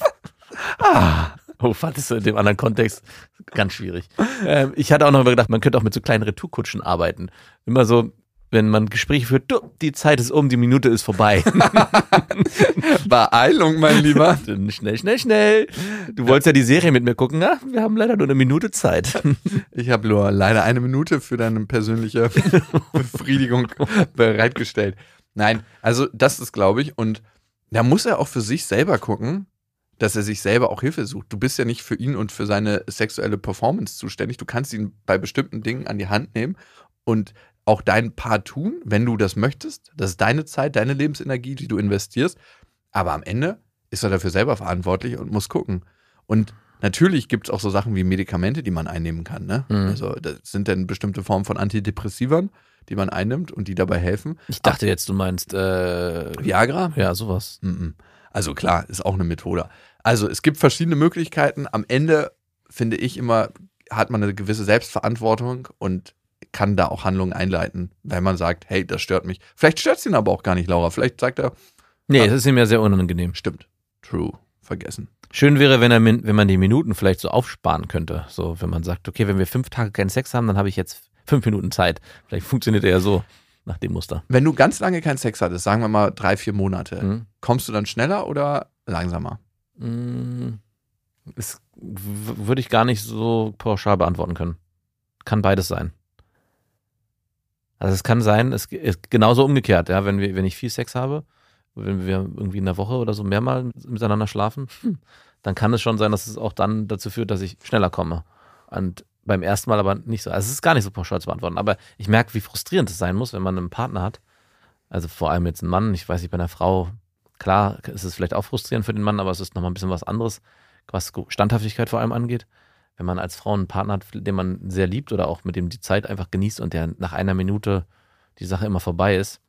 ah. Oh, fandest du in dem anderen Kontext ganz schwierig. Ähm, ich hatte auch noch mal gedacht, man könnte auch mit so kleinen Retourkutschen arbeiten. Immer so, wenn man Gespräche führt, du, die Zeit ist um, die Minute ist vorbei.
Beeilung, mein Lieber.
Schnell, schnell, schnell. Du wolltest ja die Serie mit mir gucken, na? Wir haben leider nur eine Minute Zeit.
Ich habe nur leider eine Minute für deine persönliche Befriedigung bereitgestellt. Nein, also das ist, glaube ich, und da muss er auch für sich selber gucken, dass er sich selber auch Hilfe sucht. Du bist ja nicht für ihn und für seine sexuelle Performance zuständig. Du kannst ihn bei bestimmten Dingen an die Hand nehmen und auch dein Part tun, wenn du das möchtest. Das ist deine Zeit, deine Lebensenergie, die du investierst. Aber am Ende ist er dafür selber verantwortlich und muss gucken. Und natürlich gibt es auch so Sachen wie Medikamente, die man einnehmen kann. Ne?
Mhm.
Also das sind dann bestimmte Formen von Antidepressivern, die man einnimmt und die dabei helfen.
Ich dachte jetzt, du meinst, äh,
Viagra?
ja, sowas.
Mhm. Also klar, ist auch eine Methode. Also es gibt verschiedene Möglichkeiten. Am Ende finde ich immer, hat man eine gewisse Selbstverantwortung und kann da auch Handlungen einleiten, wenn man sagt, hey, das stört mich. Vielleicht stört es ihn aber auch gar nicht, Laura. Vielleicht sagt er,
Nee,
Ah.
es ist ihm ja sehr unangenehm.
stimmt, true, vergessen.
Schön wäre, wenn, er, wenn man die Minuten vielleicht so aufsparen könnte. So, wenn man sagt, okay, wenn wir fünf Tage keinen Sex haben, dann habe ich jetzt fünf Minuten Zeit. Vielleicht funktioniert er ja so nach dem Muster.
Wenn du ganz lange keinen Sex hattest, sagen wir mal drei, vier Monate,
Mhm.
kommst du dann schneller oder langsamer?
Mm, Das w- würde ich gar nicht so pauschal beantworten können. Kann beides sein. Also es kann sein, es ist genauso umgekehrt, ja, wenn wir, wenn ich viel Sex habe, wenn wir irgendwie in der Woche oder so mehrmal miteinander schlafen, hm, dann kann es schon sein, dass es auch dann dazu führt, dass ich schneller komme. Und beim ersten Mal aber nicht so. Also es ist gar nicht so pauschal zu beantworten, aber ich merke, wie frustrierend es sein muss, wenn man einen Partner hat. Also vor allem jetzt einen Mann, ich weiß nicht, bei einer Frau, klar, ist es vielleicht auch frustrierend für den Mann, aber es ist nochmal ein bisschen was anderes, was Standhaftigkeit vor allem angeht. Wenn man als Frau einen Partner hat, den man sehr liebt oder auch mit dem die Zeit einfach genießt und der nach einer Minute die Sache immer vorbei ist,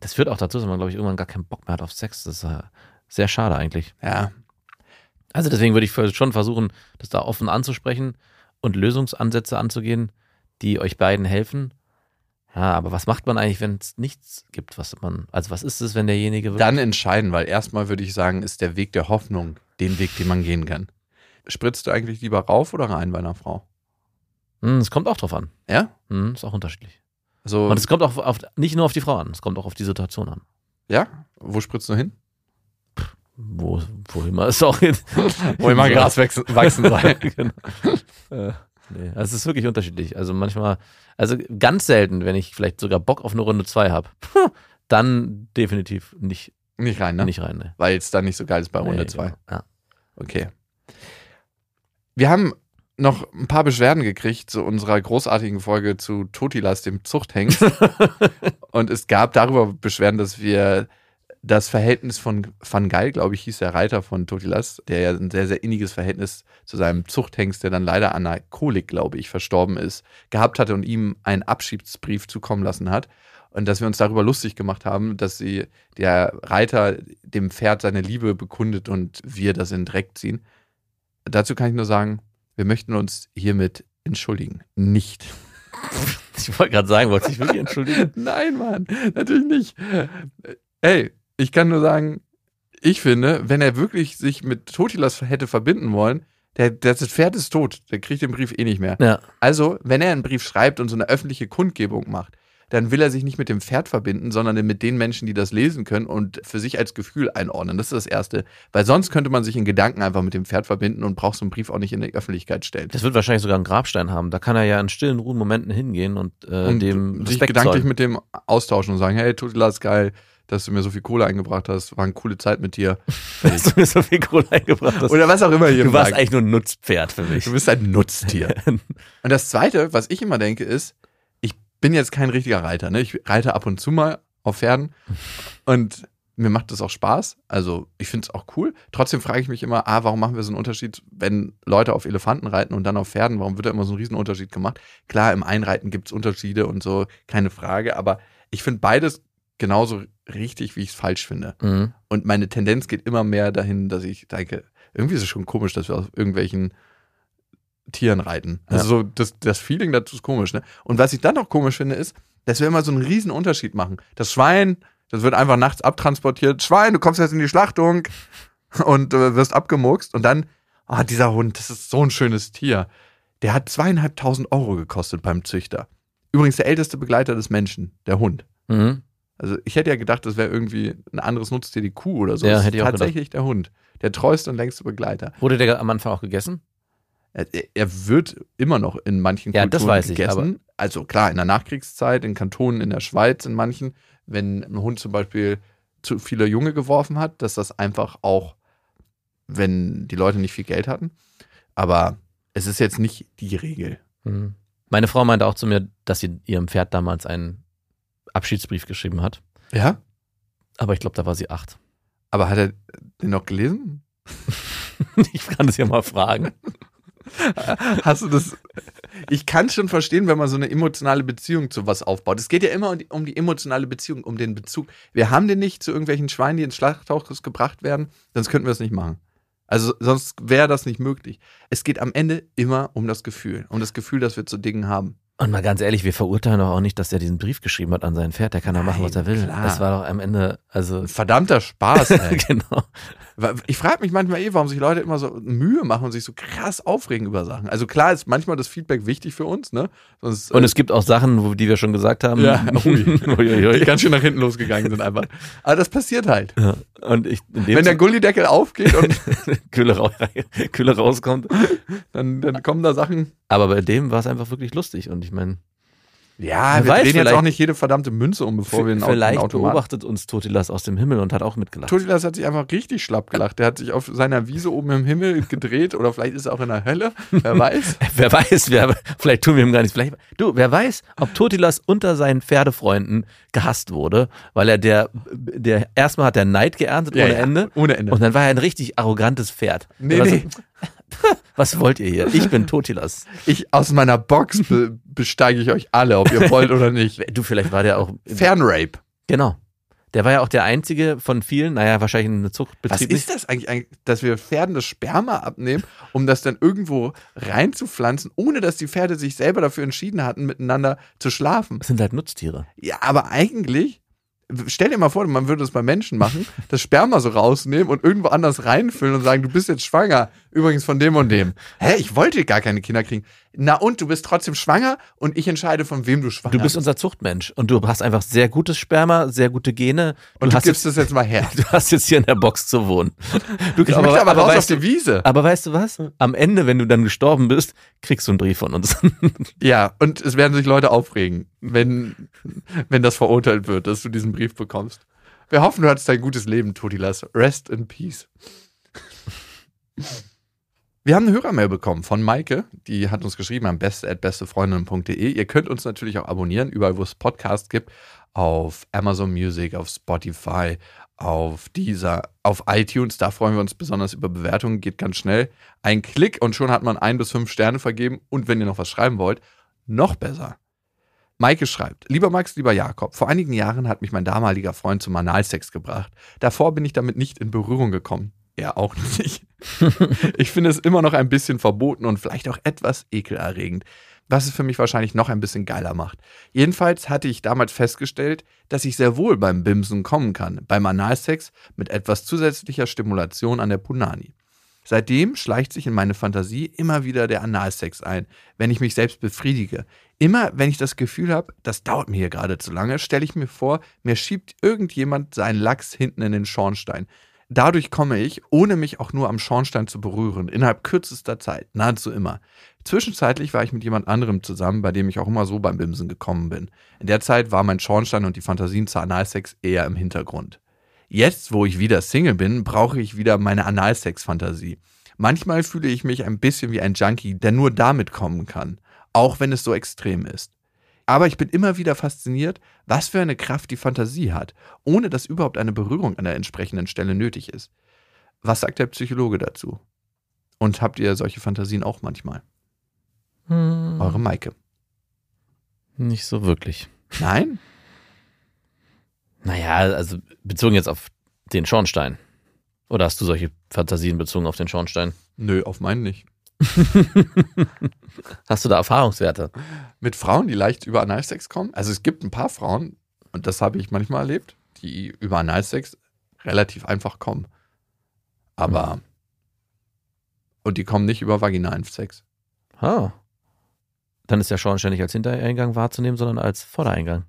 das führt auch dazu, dass man, glaube ich, irgendwann gar keinen Bock mehr hat auf Sex. Das ist äh, sehr schade eigentlich.
Ja.
Also deswegen würde ich schon versuchen, das da offen anzusprechen und Lösungsansätze anzugehen, die euch beiden helfen. Ja, aber was macht man eigentlich, wenn es nichts gibt, was man, also was ist es, wenn derjenige
Dann entscheiden, weil erstmal würde ich sagen, ist der Weg der Hoffnung den Weg, den man gehen kann. Spritzt du eigentlich lieber rauf oder rein bei einer Frau?
Hm, es kommt auch drauf an.
Ja?
Hm, ist auch unterschiedlich.
Also,
Und es kommt auch auf, nicht nur auf die Frau an, es kommt auch auf die Situation an.
Ja? Wo spritzt du hin?
Wo, wo immer es auch hin.
wo immer Gras wachsen, wachsen soll.
genau. äh, nee, also es ist wirklich unterschiedlich. Also manchmal, also ganz selten, wenn ich vielleicht sogar Bock auf eine Runde 2 habe, dann definitiv nicht,
nicht rein, ne?
Nicht rein, ne?
Weil es dann nicht so geil ist bei Runde 2.
Nee, genau. Ja.
Okay. Wir haben noch ein paar Beschwerden gekriegt zu unserer großartigen Folge zu Totilas, dem Zuchthengst. und es gab darüber Beschwerden, dass wir das Verhältnis von Van Gaal, glaube ich, hieß der Reiter von Totilas, der ja ein sehr, sehr inniges Verhältnis zu seinem Zuchthengst, der dann leider an einer Kolik, glaube ich, verstorben ist, gehabt hatte und ihm einen Abschiedsbrief zukommen lassen hat. Und dass wir uns darüber lustig gemacht haben, dass sie, der Reiter dem Pferd seine Liebe bekundet und wir das in Dreck ziehen. Dazu kann ich nur sagen, wir möchten uns hiermit entschuldigen. Nicht.
Ich wollte gerade sagen, wollte ich wirklich entschuldigen?
Nein, Mann, natürlich nicht. Ey, ich kann nur sagen, ich finde, wenn er wirklich sich mit Totilas hätte verbinden wollen, der, das Pferd ist tot, der kriegt den Brief eh nicht mehr.
Ja.
Also, wenn er einen Brief schreibt und so eine öffentliche Kundgebung macht, dann will er sich nicht mit dem Pferd verbinden, sondern mit den Menschen, die das lesen können und für sich als Gefühl einordnen. Das ist das Erste. Weil sonst könnte man sich in Gedanken einfach mit dem Pferd verbinden und braucht so einen Brief auch nicht in die Öffentlichkeit stellen.
Das wird wahrscheinlich sogar einen Grabstein haben. Da kann er ja in stillen, ruhen Momenten hingehen und, äh, und dem
sich gedanklich zollen. mit dem austauschen und sagen, hey, Tutila ist geil, dass du mir so viel Kohle eingebracht hast. War eine coole Zeit mit dir.
dass du mir so viel Kohle eingebracht hast.
Oder was auch immer.
Du warst eigentlich nur ein Nutzpferd für mich.
Du bist ein Nutztier. und das Zweite, was ich immer denke, ist, bin jetzt kein richtiger Reiter. Ne? Ich reite ab und zu mal auf Pferden und mir macht das auch Spaß. Also ich finde es auch cool. Trotzdem frage ich mich immer, ah, warum machen wir so einen Unterschied, wenn Leute auf Elefanten reiten und dann auf Pferden? Warum wird da immer so ein Riesenunterschied gemacht? Klar, im Einreiten gibt es Unterschiede und so, keine Frage. Aber ich finde beides genauso richtig, wie ich es falsch finde.
Mhm.
Und meine Tendenz geht immer mehr dahin, dass ich denke, irgendwie ist es schon komisch, dass wir auf irgendwelchen Tieren reiten. Also ja. so das, das Feeling dazu ist komisch. Ne? Und was ich dann noch komisch finde, ist, dass wir immer so einen riesen Unterschied machen. Das Schwein, das wird einfach nachts abtransportiert. Schwein, du kommst jetzt in die Schlachtung und äh, wirst abgemurkst. Und dann, ah, dieser Hund, das ist so ein schönes Tier. Der hat zweieinhalbtausend Euro gekostet beim Züchter. Übrigens der älteste Begleiter des Menschen, der Hund.
Mhm.
Also ich hätte ja gedacht, das wäre irgendwie ein anderes Nutztier, die Kuh oder so.
Ja,
das
hätte
ist
ich auch
tatsächlich der Hund. Der treueste und längste Begleiter.
Wurde der am Anfang auch gegessen?
Er wird immer noch in manchen
ja, das weiß
gegessen.
Ich,
also klar, in der Nachkriegszeit, in Kantonen in der Schweiz, in manchen, wenn ein Hund zum Beispiel zu viele Junge geworfen hat, dass das einfach auch, wenn die Leute nicht viel Geld hatten. Aber es ist jetzt nicht die Regel.
Mhm. Meine Frau meinte auch zu mir, dass sie ihrem Pferd damals einen Abschiedsbrief geschrieben hat.
Ja?
Aber ich glaube, da war sie acht.
Aber hat er den noch gelesen?
ich kann es ja mal fragen.
Hast du das? Ich kann schon verstehen, wenn man so eine emotionale Beziehung zu was aufbaut. Es geht ja immer um die, emotionale Beziehung, um den Bezug. Wir haben den nicht zu irgendwelchen Schweinen, die ins Schlachthaus gebracht werden, sonst könnten wir es nicht machen. Also sonst wäre das nicht möglich. Es geht am Ende immer um das Gefühl, um das Gefühl, dass wir zu Dingen haben.
Und mal ganz ehrlich, wir verurteilen doch auch nicht, dass er diesen Brief geschrieben hat an sein Pferd. Der kann doch machen, was er will.
Klar.
Das war doch am Ende, also.
Verdammter Spaß, ey.
genau.
Ich frage mich manchmal eh, warum sich Leute immer so Mühe machen und sich so krass aufregen über Sachen. Also klar ist manchmal das Feedback wichtig für uns, ne?
Sonst, und äh, es gibt auch Sachen, wo, die wir schon gesagt haben,
ja, ui, ui, ui, die ganz schön nach hinten losgegangen sind einfach. Aber das passiert halt.
Ja. Und ich,
Wenn der Gullideckel aufgeht und
Kühle, ra Kühle rauskommt,
dann, dann kommen da Sachen.
Aber bei dem war es einfach wirklich lustig und ich meine,
Ja, wir
weiß,
drehen jetzt auch nicht jede verdammte Münze um, bevor wir einen
Vielleicht
Automat.
beobachtet uns Totilas aus dem Himmel und hat auch mitgelacht.
Totilas hat sich einfach richtig schlapp gelacht. Der hat sich auf seiner Wiese oben im Himmel gedreht oder vielleicht ist er auch in der Hölle. Wer weiß.
Wer weiß, wer, vielleicht tun wir ihm gar nichts. Vielleicht, du, wer weiß, ob Totilas unter seinen Pferdefreunden gehasst wurde, weil er der, der erstmal hat der Neid geerntet
Ja,
ohne
ja,
Ende.
ohne Ende.
Und dann war er ein richtig arrogantes Pferd.
Nee,
war
nee.
So, was wollt ihr hier? Ich bin Totilas.
Ich aus meiner Box be besteige ich euch alle, ob ihr wollt oder nicht.
Du, vielleicht war der auch.
Fernrape.
Genau. Der war ja auch der einzige von vielen, naja, wahrscheinlich eine
Was
Zuchtbetrieb.
ist das eigentlich, eigentlich, dass wir Pferden das Sperma abnehmen, um das dann irgendwo reinzupflanzen, ohne dass die Pferde sich selber dafür entschieden hatten, miteinander zu schlafen?
Das sind halt Nutztiere.
Ja, aber eigentlich, stell dir mal vor, man würde das bei Menschen machen, das Sperma so rausnehmen und irgendwo anders reinfüllen und sagen, du bist jetzt schwanger, übrigens von dem und dem. Hä, ich wollte gar keine Kinder kriegen. Na und, du bist trotzdem schwanger und ich entscheide, von wem du schwanger
Du bist unser Zuchtmensch und du hast einfach sehr gutes Sperma, sehr gute Gene. Du,
Und du gibst das jetzt mal her.
du hast jetzt hier in der Box zu wohnen. Du,
Ich möchte aber, raus auf
weißt
die
du,
Wiese.
aber weißt du was? Am Ende, wenn du dann gestorben bist, kriegst du einen Brief von uns.
Ja, und es werden sich Leute aufregen, wenn, wenn das verurteilt wird, dass du diesen Brief bekommst. Wir hoffen, du hattest ein gutes Leben, Totilas. Rest in peace. Wir haben eine Hörermail bekommen von Maike, die hat uns geschrieben am beste@bestefreundinnen.de. Ihr könnt uns natürlich auch abonnieren, überall wo es Podcasts gibt, auf Amazon Music, auf Spotify, auf Deezer, auf iTunes. Da freuen wir uns besonders über Bewertungen, geht ganz schnell. Ein Klick und schon hat man ein bis fünf Sterne vergeben. Und wenn ihr noch was schreiben wollt, noch besser. Maike schreibt, lieber Max, lieber Jakob, vor einigen Jahren hat mich mein damaliger Freund zum Analsex gebracht. Davor bin ich damit nicht in Berührung gekommen. Er auch nicht. ich finde es immer noch ein bisschen verboten und vielleicht auch etwas ekelerregend, was es für mich wahrscheinlich noch ein bisschen geiler macht. Jedenfalls hatte ich damals festgestellt, dass ich sehr wohl beim Bimsen kommen kann, beim Analsex mit etwas zusätzlicher Stimulation an der Punani. Seitdem schleicht sich in meine Fantasie immer wieder der Analsex ein, wenn ich mich selbst befriedige. Immer wenn ich das Gefühl habe, das dauert mir hier gerade zu lange, stelle ich mir vor, mir schiebt irgendjemand seinen Lachs hinten in den Schornstein. Dadurch komme ich, ohne mich auch nur am Schornstein zu berühren, innerhalb kürzester Zeit, nahezu immer. Zwischenzeitlich war ich mit jemand anderem zusammen, bei dem ich auch immer so beim Bimsen gekommen bin. In der Zeit war mein Schornstein und die Fantasien zu Analsex eher im Hintergrund. Jetzt, wo ich wieder Single bin, brauche ich wieder meine Analsex-Fantasie. Manchmal fühle ich mich ein bisschen wie ein Junkie, der nur damit kommen kann, auch wenn es so extrem ist. Aber ich bin immer wieder fasziniert, was für eine Kraft die Fantasie hat, ohne dass überhaupt eine Berührung an der entsprechenden Stelle nötig ist. Was sagt der Psychologe dazu? Und habt ihr solche Fantasien auch manchmal? Eure Maike.
Nicht so wirklich.
Nein?
Naja, also bezogen jetzt auf den Schornstein. Oder hast du solche Fantasien bezogen auf den Schornstein?
Nö, auf meinen nicht.
Hast du da Erfahrungswerte?
Mit Frauen, die leicht über Analsex kommen? Also es gibt ein paar Frauen, und das habe ich manchmal erlebt, die über Analsex relativ einfach kommen. Aber. Und die kommen nicht über vaginalen Sex.
Ah. Dann ist der Schornstein nicht als Hintereingang wahrzunehmen, sondern als Vordereingang.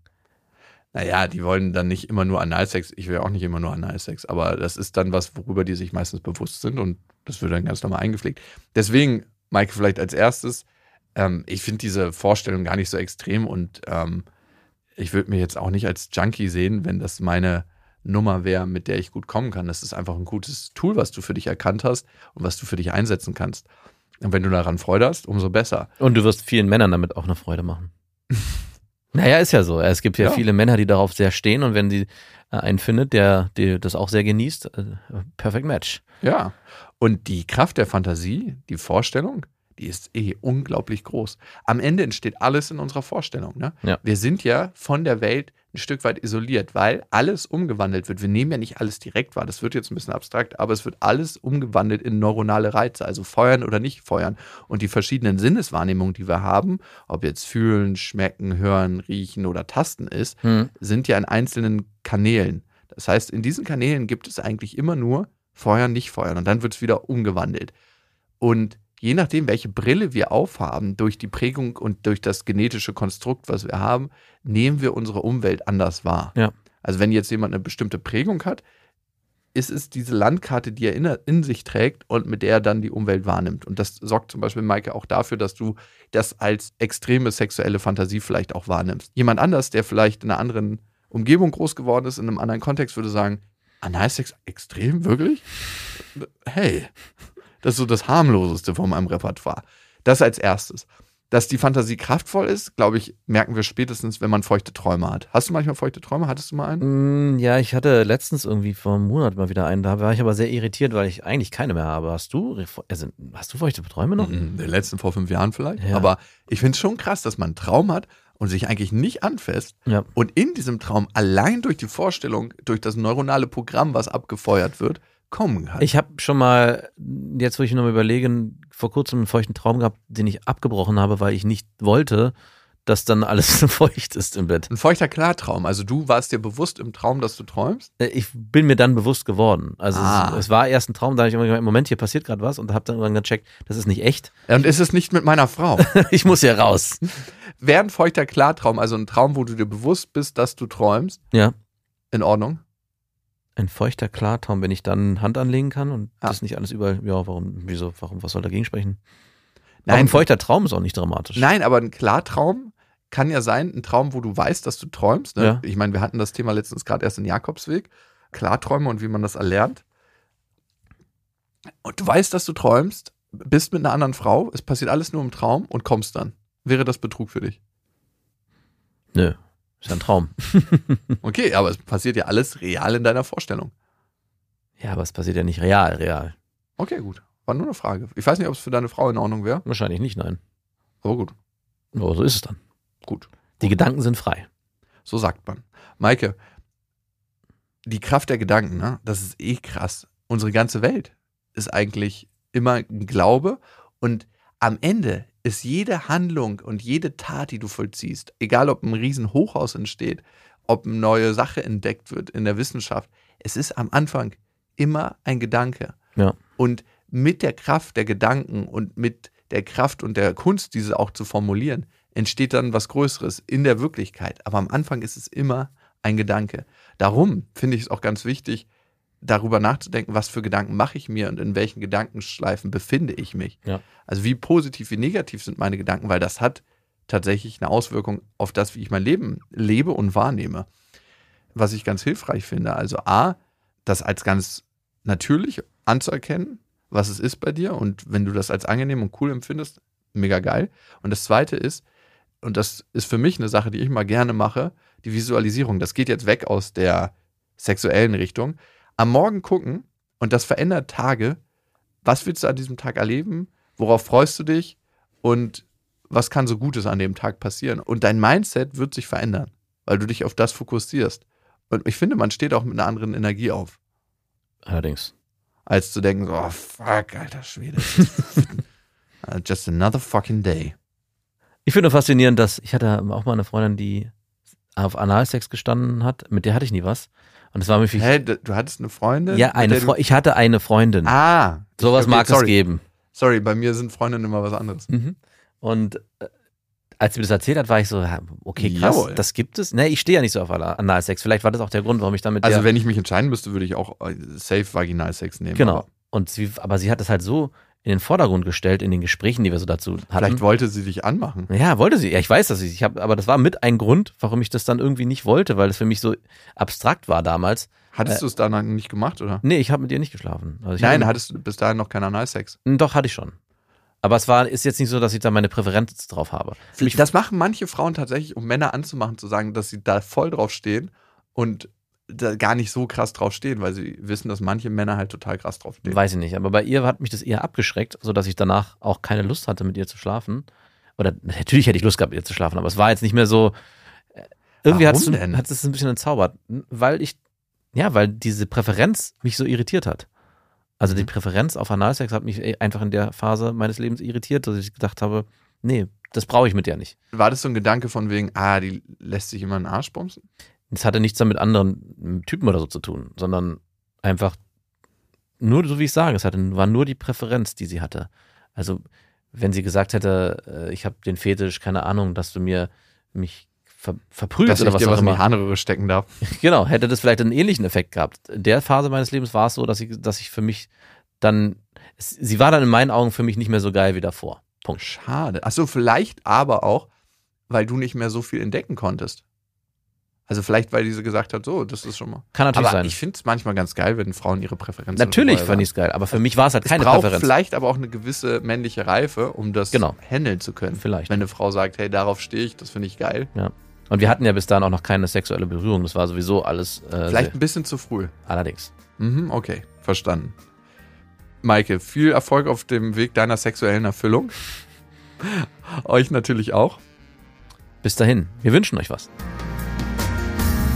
Naja, die wollen dann nicht immer nur Analsex. Ich will auch nicht immer nur Analsex, aber das ist dann was, worüber die sich meistens bewusst sind und das wird dann ganz normal eingepflegt. Deswegen, Maike, vielleicht als erstes, ähm, ich finde diese Vorstellung gar nicht so extrem und ähm, ich würde mir jetzt auch nicht als Junkie sehen, wenn das meine Nummer wäre, mit der ich gut kommen kann. Das ist einfach ein gutes Tool, was du für dich erkannt hast und was du für dich einsetzen kannst. Und wenn du daran Freude hast, umso besser.
Und du wirst vielen Männern damit auch eine Freude machen. naja, ist ja so. Es gibt ja,
Ja.
viele Männer, die darauf sehr stehen und wenn sie äh, einen findet, der, der das auch sehr genießt, äh, perfekt Match.
Ja. Und die Kraft der Fantasie, die Vorstellung, die ist eh unglaublich groß. Am Ende entsteht alles in unserer Vorstellung. Ne?
Ja.
Wir sind ja von der Welt ein Stück weit isoliert, weil alles umgewandelt wird. Wir nehmen ja nicht alles direkt wahr. Das wird jetzt ein bisschen abstrakt, aber es wird alles umgewandelt in neuronale Reize, also feuern oder nicht feuern. Und die verschiedenen Sinneswahrnehmungen, die wir haben, ob jetzt fühlen, schmecken, hören, riechen oder tasten ist,
Hm.
sind ja in einzelnen Kanälen. Das heißt, in diesen Kanälen gibt es eigentlich immer nur Feuern, nicht Feuern. Und dann wird es wieder umgewandelt. Und je nachdem, welche Brille wir aufhaben, durch die Prägung und durch das genetische Konstrukt, was wir haben, nehmen wir unsere Umwelt anders wahr.
Ja.
Also wenn jetzt jemand eine bestimmte Prägung hat, ist es diese Landkarte, die er in, in, sich trägt und mit der er dann die Umwelt wahrnimmt. Und das sorgt zum Beispiel, Maike, auch dafür, dass du das als extreme sexuelle Fantasie vielleicht auch wahrnimmst. Jemand anders, der vielleicht in einer anderen Umgebung groß geworden ist, in einem anderen Kontext, würde sagen, Analsex extrem, wirklich? Hey, das ist so das harmloseste von meinem Repertoire. Das als erstes. Dass die Fantasie kraftvoll ist, glaube ich, merken wir spätestens, wenn man feuchte Träume hat. Hast du manchmal feuchte Träume? Hattest du mal einen?
Mm, ja, ich hatte letztens irgendwie vor einem Monat mal wieder einen. Da war ich aber sehr irritiert, weil ich eigentlich keine mehr habe. Hast du, also, hast du feuchte Träume noch?
In den letzten vor fünf Jahren vielleicht. Ja. Aber ich finde es schon krass, dass man einen Traum hat und sich eigentlich nicht anfasst. Ja. Und in diesem Traum allein durch die Vorstellung, durch das neuronale Programm, was abgefeuert wird, kommen kann.
Ich habe schon mal, jetzt wo ich nochmal überlegen, vor kurzem einen feuchten Traum gehabt, den ich abgebrochen habe, weil ich nicht wollte, dass dann alles feucht ist im Bett.
Ein feuchter Klartraum. Also du warst dir bewusst im Traum, dass du träumst?
Äh, ich bin mir dann bewusst geworden. Also ah. es, es, war erst ein Traum, da habe ich immer gedacht, Moment, hier passiert gerade was und habe dann irgendwann gecheckt, das ist nicht echt.
Und ist es nicht mit meiner Frau?
ich muss ja raus.
Wäre ein feuchter Klartraum, also ein Traum, wo du dir bewusst bist, dass du träumst?
Ja.
In Ordnung?
Ein feuchter Klartraum, wenn ich dann Hand anlegen kann und ja. das nicht alles überall, ja, warum, wieso, warum, was soll dagegen sprechen? Nein, aber ein feuchter Traum ist auch nicht dramatisch.
Nein, aber ein Klartraum kann ja sein, ein Traum, wo du weißt, dass du träumst. Ne? Ja. Ich meine, wir hatten das Thema letztens gerade erst in Jakobsweg. Klarträume und wie man das erlernt. Und du weißt, dass du träumst, bist mit einer anderen Frau, es passiert alles nur im Traum und kommst dann. Wäre das Betrug für dich?
Nö, ist ja ein Traum.
okay, aber es passiert ja alles real in deiner Vorstellung.
Ja, aber es passiert ja nicht real, real.
Okay, gut. War nur eine Frage. Ich weiß nicht, ob es für deine Frau in Ordnung wäre.
Wahrscheinlich nicht, nein.
Aber gut.
Aber so ist es dann.
Gut.
Die Gedanken sind frei.
So sagt man. Maike, die Kraft der Gedanken, ne? das ist eh krass. Unsere ganze Welt ist eigentlich immer ein Glaube und am Ende ist jede Handlung und jede Tat, die du vollziehst, egal ob ein Riesenhochhaus entsteht, ob eine neue Sache entdeckt wird in der Wissenschaft, es ist am Anfang immer ein Gedanke.
Ja.
Und mit der Kraft der Gedanken und mit der Kraft und der Kunst, diese auch zu formulieren, entsteht dann was Größeres in der Wirklichkeit. Aber am Anfang ist es immer ein Gedanke. Darum finde ich es auch ganz wichtig, darüber nachzudenken, was für Gedanken mache ich mir und in welchen Gedankenschleifen befinde ich mich.
Ja.
Also wie positiv, wie negativ sind meine Gedanken, weil das hat tatsächlich eine Auswirkung auf das, wie ich mein Leben lebe und wahrnehme. Was ich ganz hilfreich finde. Also A, das als ganz natürlich anzuerkennen, was es ist bei dir und wenn du das als angenehm und cool empfindest, mega geil. Und das zweite ist, und das ist für mich eine Sache, die ich mal gerne mache, die Visualisierung. Das geht jetzt weg aus der sexuellen Richtung. Am Morgen gucken und das verändert Tage. Was willst du an diesem Tag erleben? Worauf freust du dich? Und was kann so Gutes an dem Tag passieren? Und dein Mindset wird sich verändern, weil du dich auf das fokussierst. Und ich finde, man steht auch mit einer anderen Energie auf.
Allerdings.
Als zu denken, oh fuck, alter Schwede. Just another fucking day.
Ich finde faszinierend, dass ich hatte auch mal eine Freundin, die auf Analsex gestanden hat. Mit der hatte ich nie was. Und es war mir viel.
Hä, du hattest eine Freundin?
Ja, eine Fre ich hatte eine Freundin.
Ah.
Sowas okay, mag sorry. es geben.
Sorry, bei mir sind Freundinnen immer was anderes.
Mhm. Und äh, als sie mir das erzählt hat, war ich so, okay, krass, Jawohl. das gibt es. Ne, ich stehe ja nicht so auf Analsex. Vielleicht war das auch der Grund, warum ich damit.
Also, wenn ich mich entscheiden müsste, würde ich auch äh, safe Vaginalsex nehmen.
Genau. Aber. Und sie, aber sie hat das halt so in den Vordergrund gestellt in den Gesprächen, die wir so dazu hatten.
Vielleicht wollte sie dich anmachen.
Ja, wollte sie. Ja, ich weiß, dass sie. Ich habe, aber das war mit ein Grund, warum ich das dann irgendwie nicht wollte, weil es für mich so abstrakt war damals.
Hattest äh, du es dann nicht gemacht, oder?
Nee, ich habe mit ihr nicht geschlafen.
Also Nein, hattest du bis dahin noch keinen Analsex?
Hm, doch, hatte ich schon. Aber es war, ist jetzt nicht so, dass ich da meine Präferenz drauf habe.
das machen manche Frauen tatsächlich, um Männer anzumachen, zu sagen, dass sie da voll drauf stehen und da gar nicht so krass drauf stehen, weil sie wissen, dass manche Männer halt total krass drauf stehen.
Weiß ich nicht, aber bei ihr hat mich das eher abgeschreckt, sodass ich danach auch keine Lust hatte, mit ihr zu schlafen. Oder natürlich hätte ich Lust gehabt, mit ihr zu schlafen, aber es war jetzt nicht mehr so. Äh, irgendwie hat es, hat es ein bisschen entzaubert, weil ich, ja, weil diese Präferenz mich so irritiert hat. Also die mhm. Präferenz auf Analsex hat mich äh, einfach in der Phase meines Lebens irritiert, dass ich gedacht habe, nee, das brauche ich mit der nicht.
War das so ein Gedanke von wegen, ah, die lässt sich immer einen Arsch bumsen?
Es hatte nichts mit anderen Typen oder so zu tun, sondern einfach nur, so wie ich sage, es hatte, war nur die Präferenz, die sie hatte. Also, wenn sie gesagt hätte, äh, ich habe den Fetisch, keine Ahnung, dass du mir mich ver verprügelt
Dass
oder
ich
was
dir
auch
was in die
immer.
Harnröhre stecken darf.
Genau, hätte das vielleicht einen ähnlichen Effekt gehabt. In der Phase meines Lebens war es so, dass ich, dass ich für mich dann, sie war dann in meinen Augen für mich nicht mehr so geil wie davor. Punkt.
Schade. Achso, vielleicht aber auch, weil du nicht mehr so viel entdecken konntest. Also vielleicht, weil diese gesagt hat, so, das ist schon mal.
Kann natürlich
aber
sein.
ich finde es manchmal ganz geil, wenn Frauen ihre Präferenzen
Natürlich fand ich es geil, aber für mich war es halt
Es
keine
braucht
Präferenz.
vielleicht aber auch eine gewisse männliche Reife, um das
Genau.
handeln zu können.
Vielleicht.
Wenn eine Frau sagt, hey, darauf stehe ich, das finde ich geil.
Und wir hatten ja bis dahin auch noch keine sexuelle Berührung. Das war sowieso alles. Äh,
Vielleicht ein bisschen zu früh.
allerdings.
Mhm, okay, verstanden. Maike, viel Erfolg auf dem Weg deiner sexuellen Erfüllung. Euch natürlich auch.
Bis dahin. Wir wünschen euch was.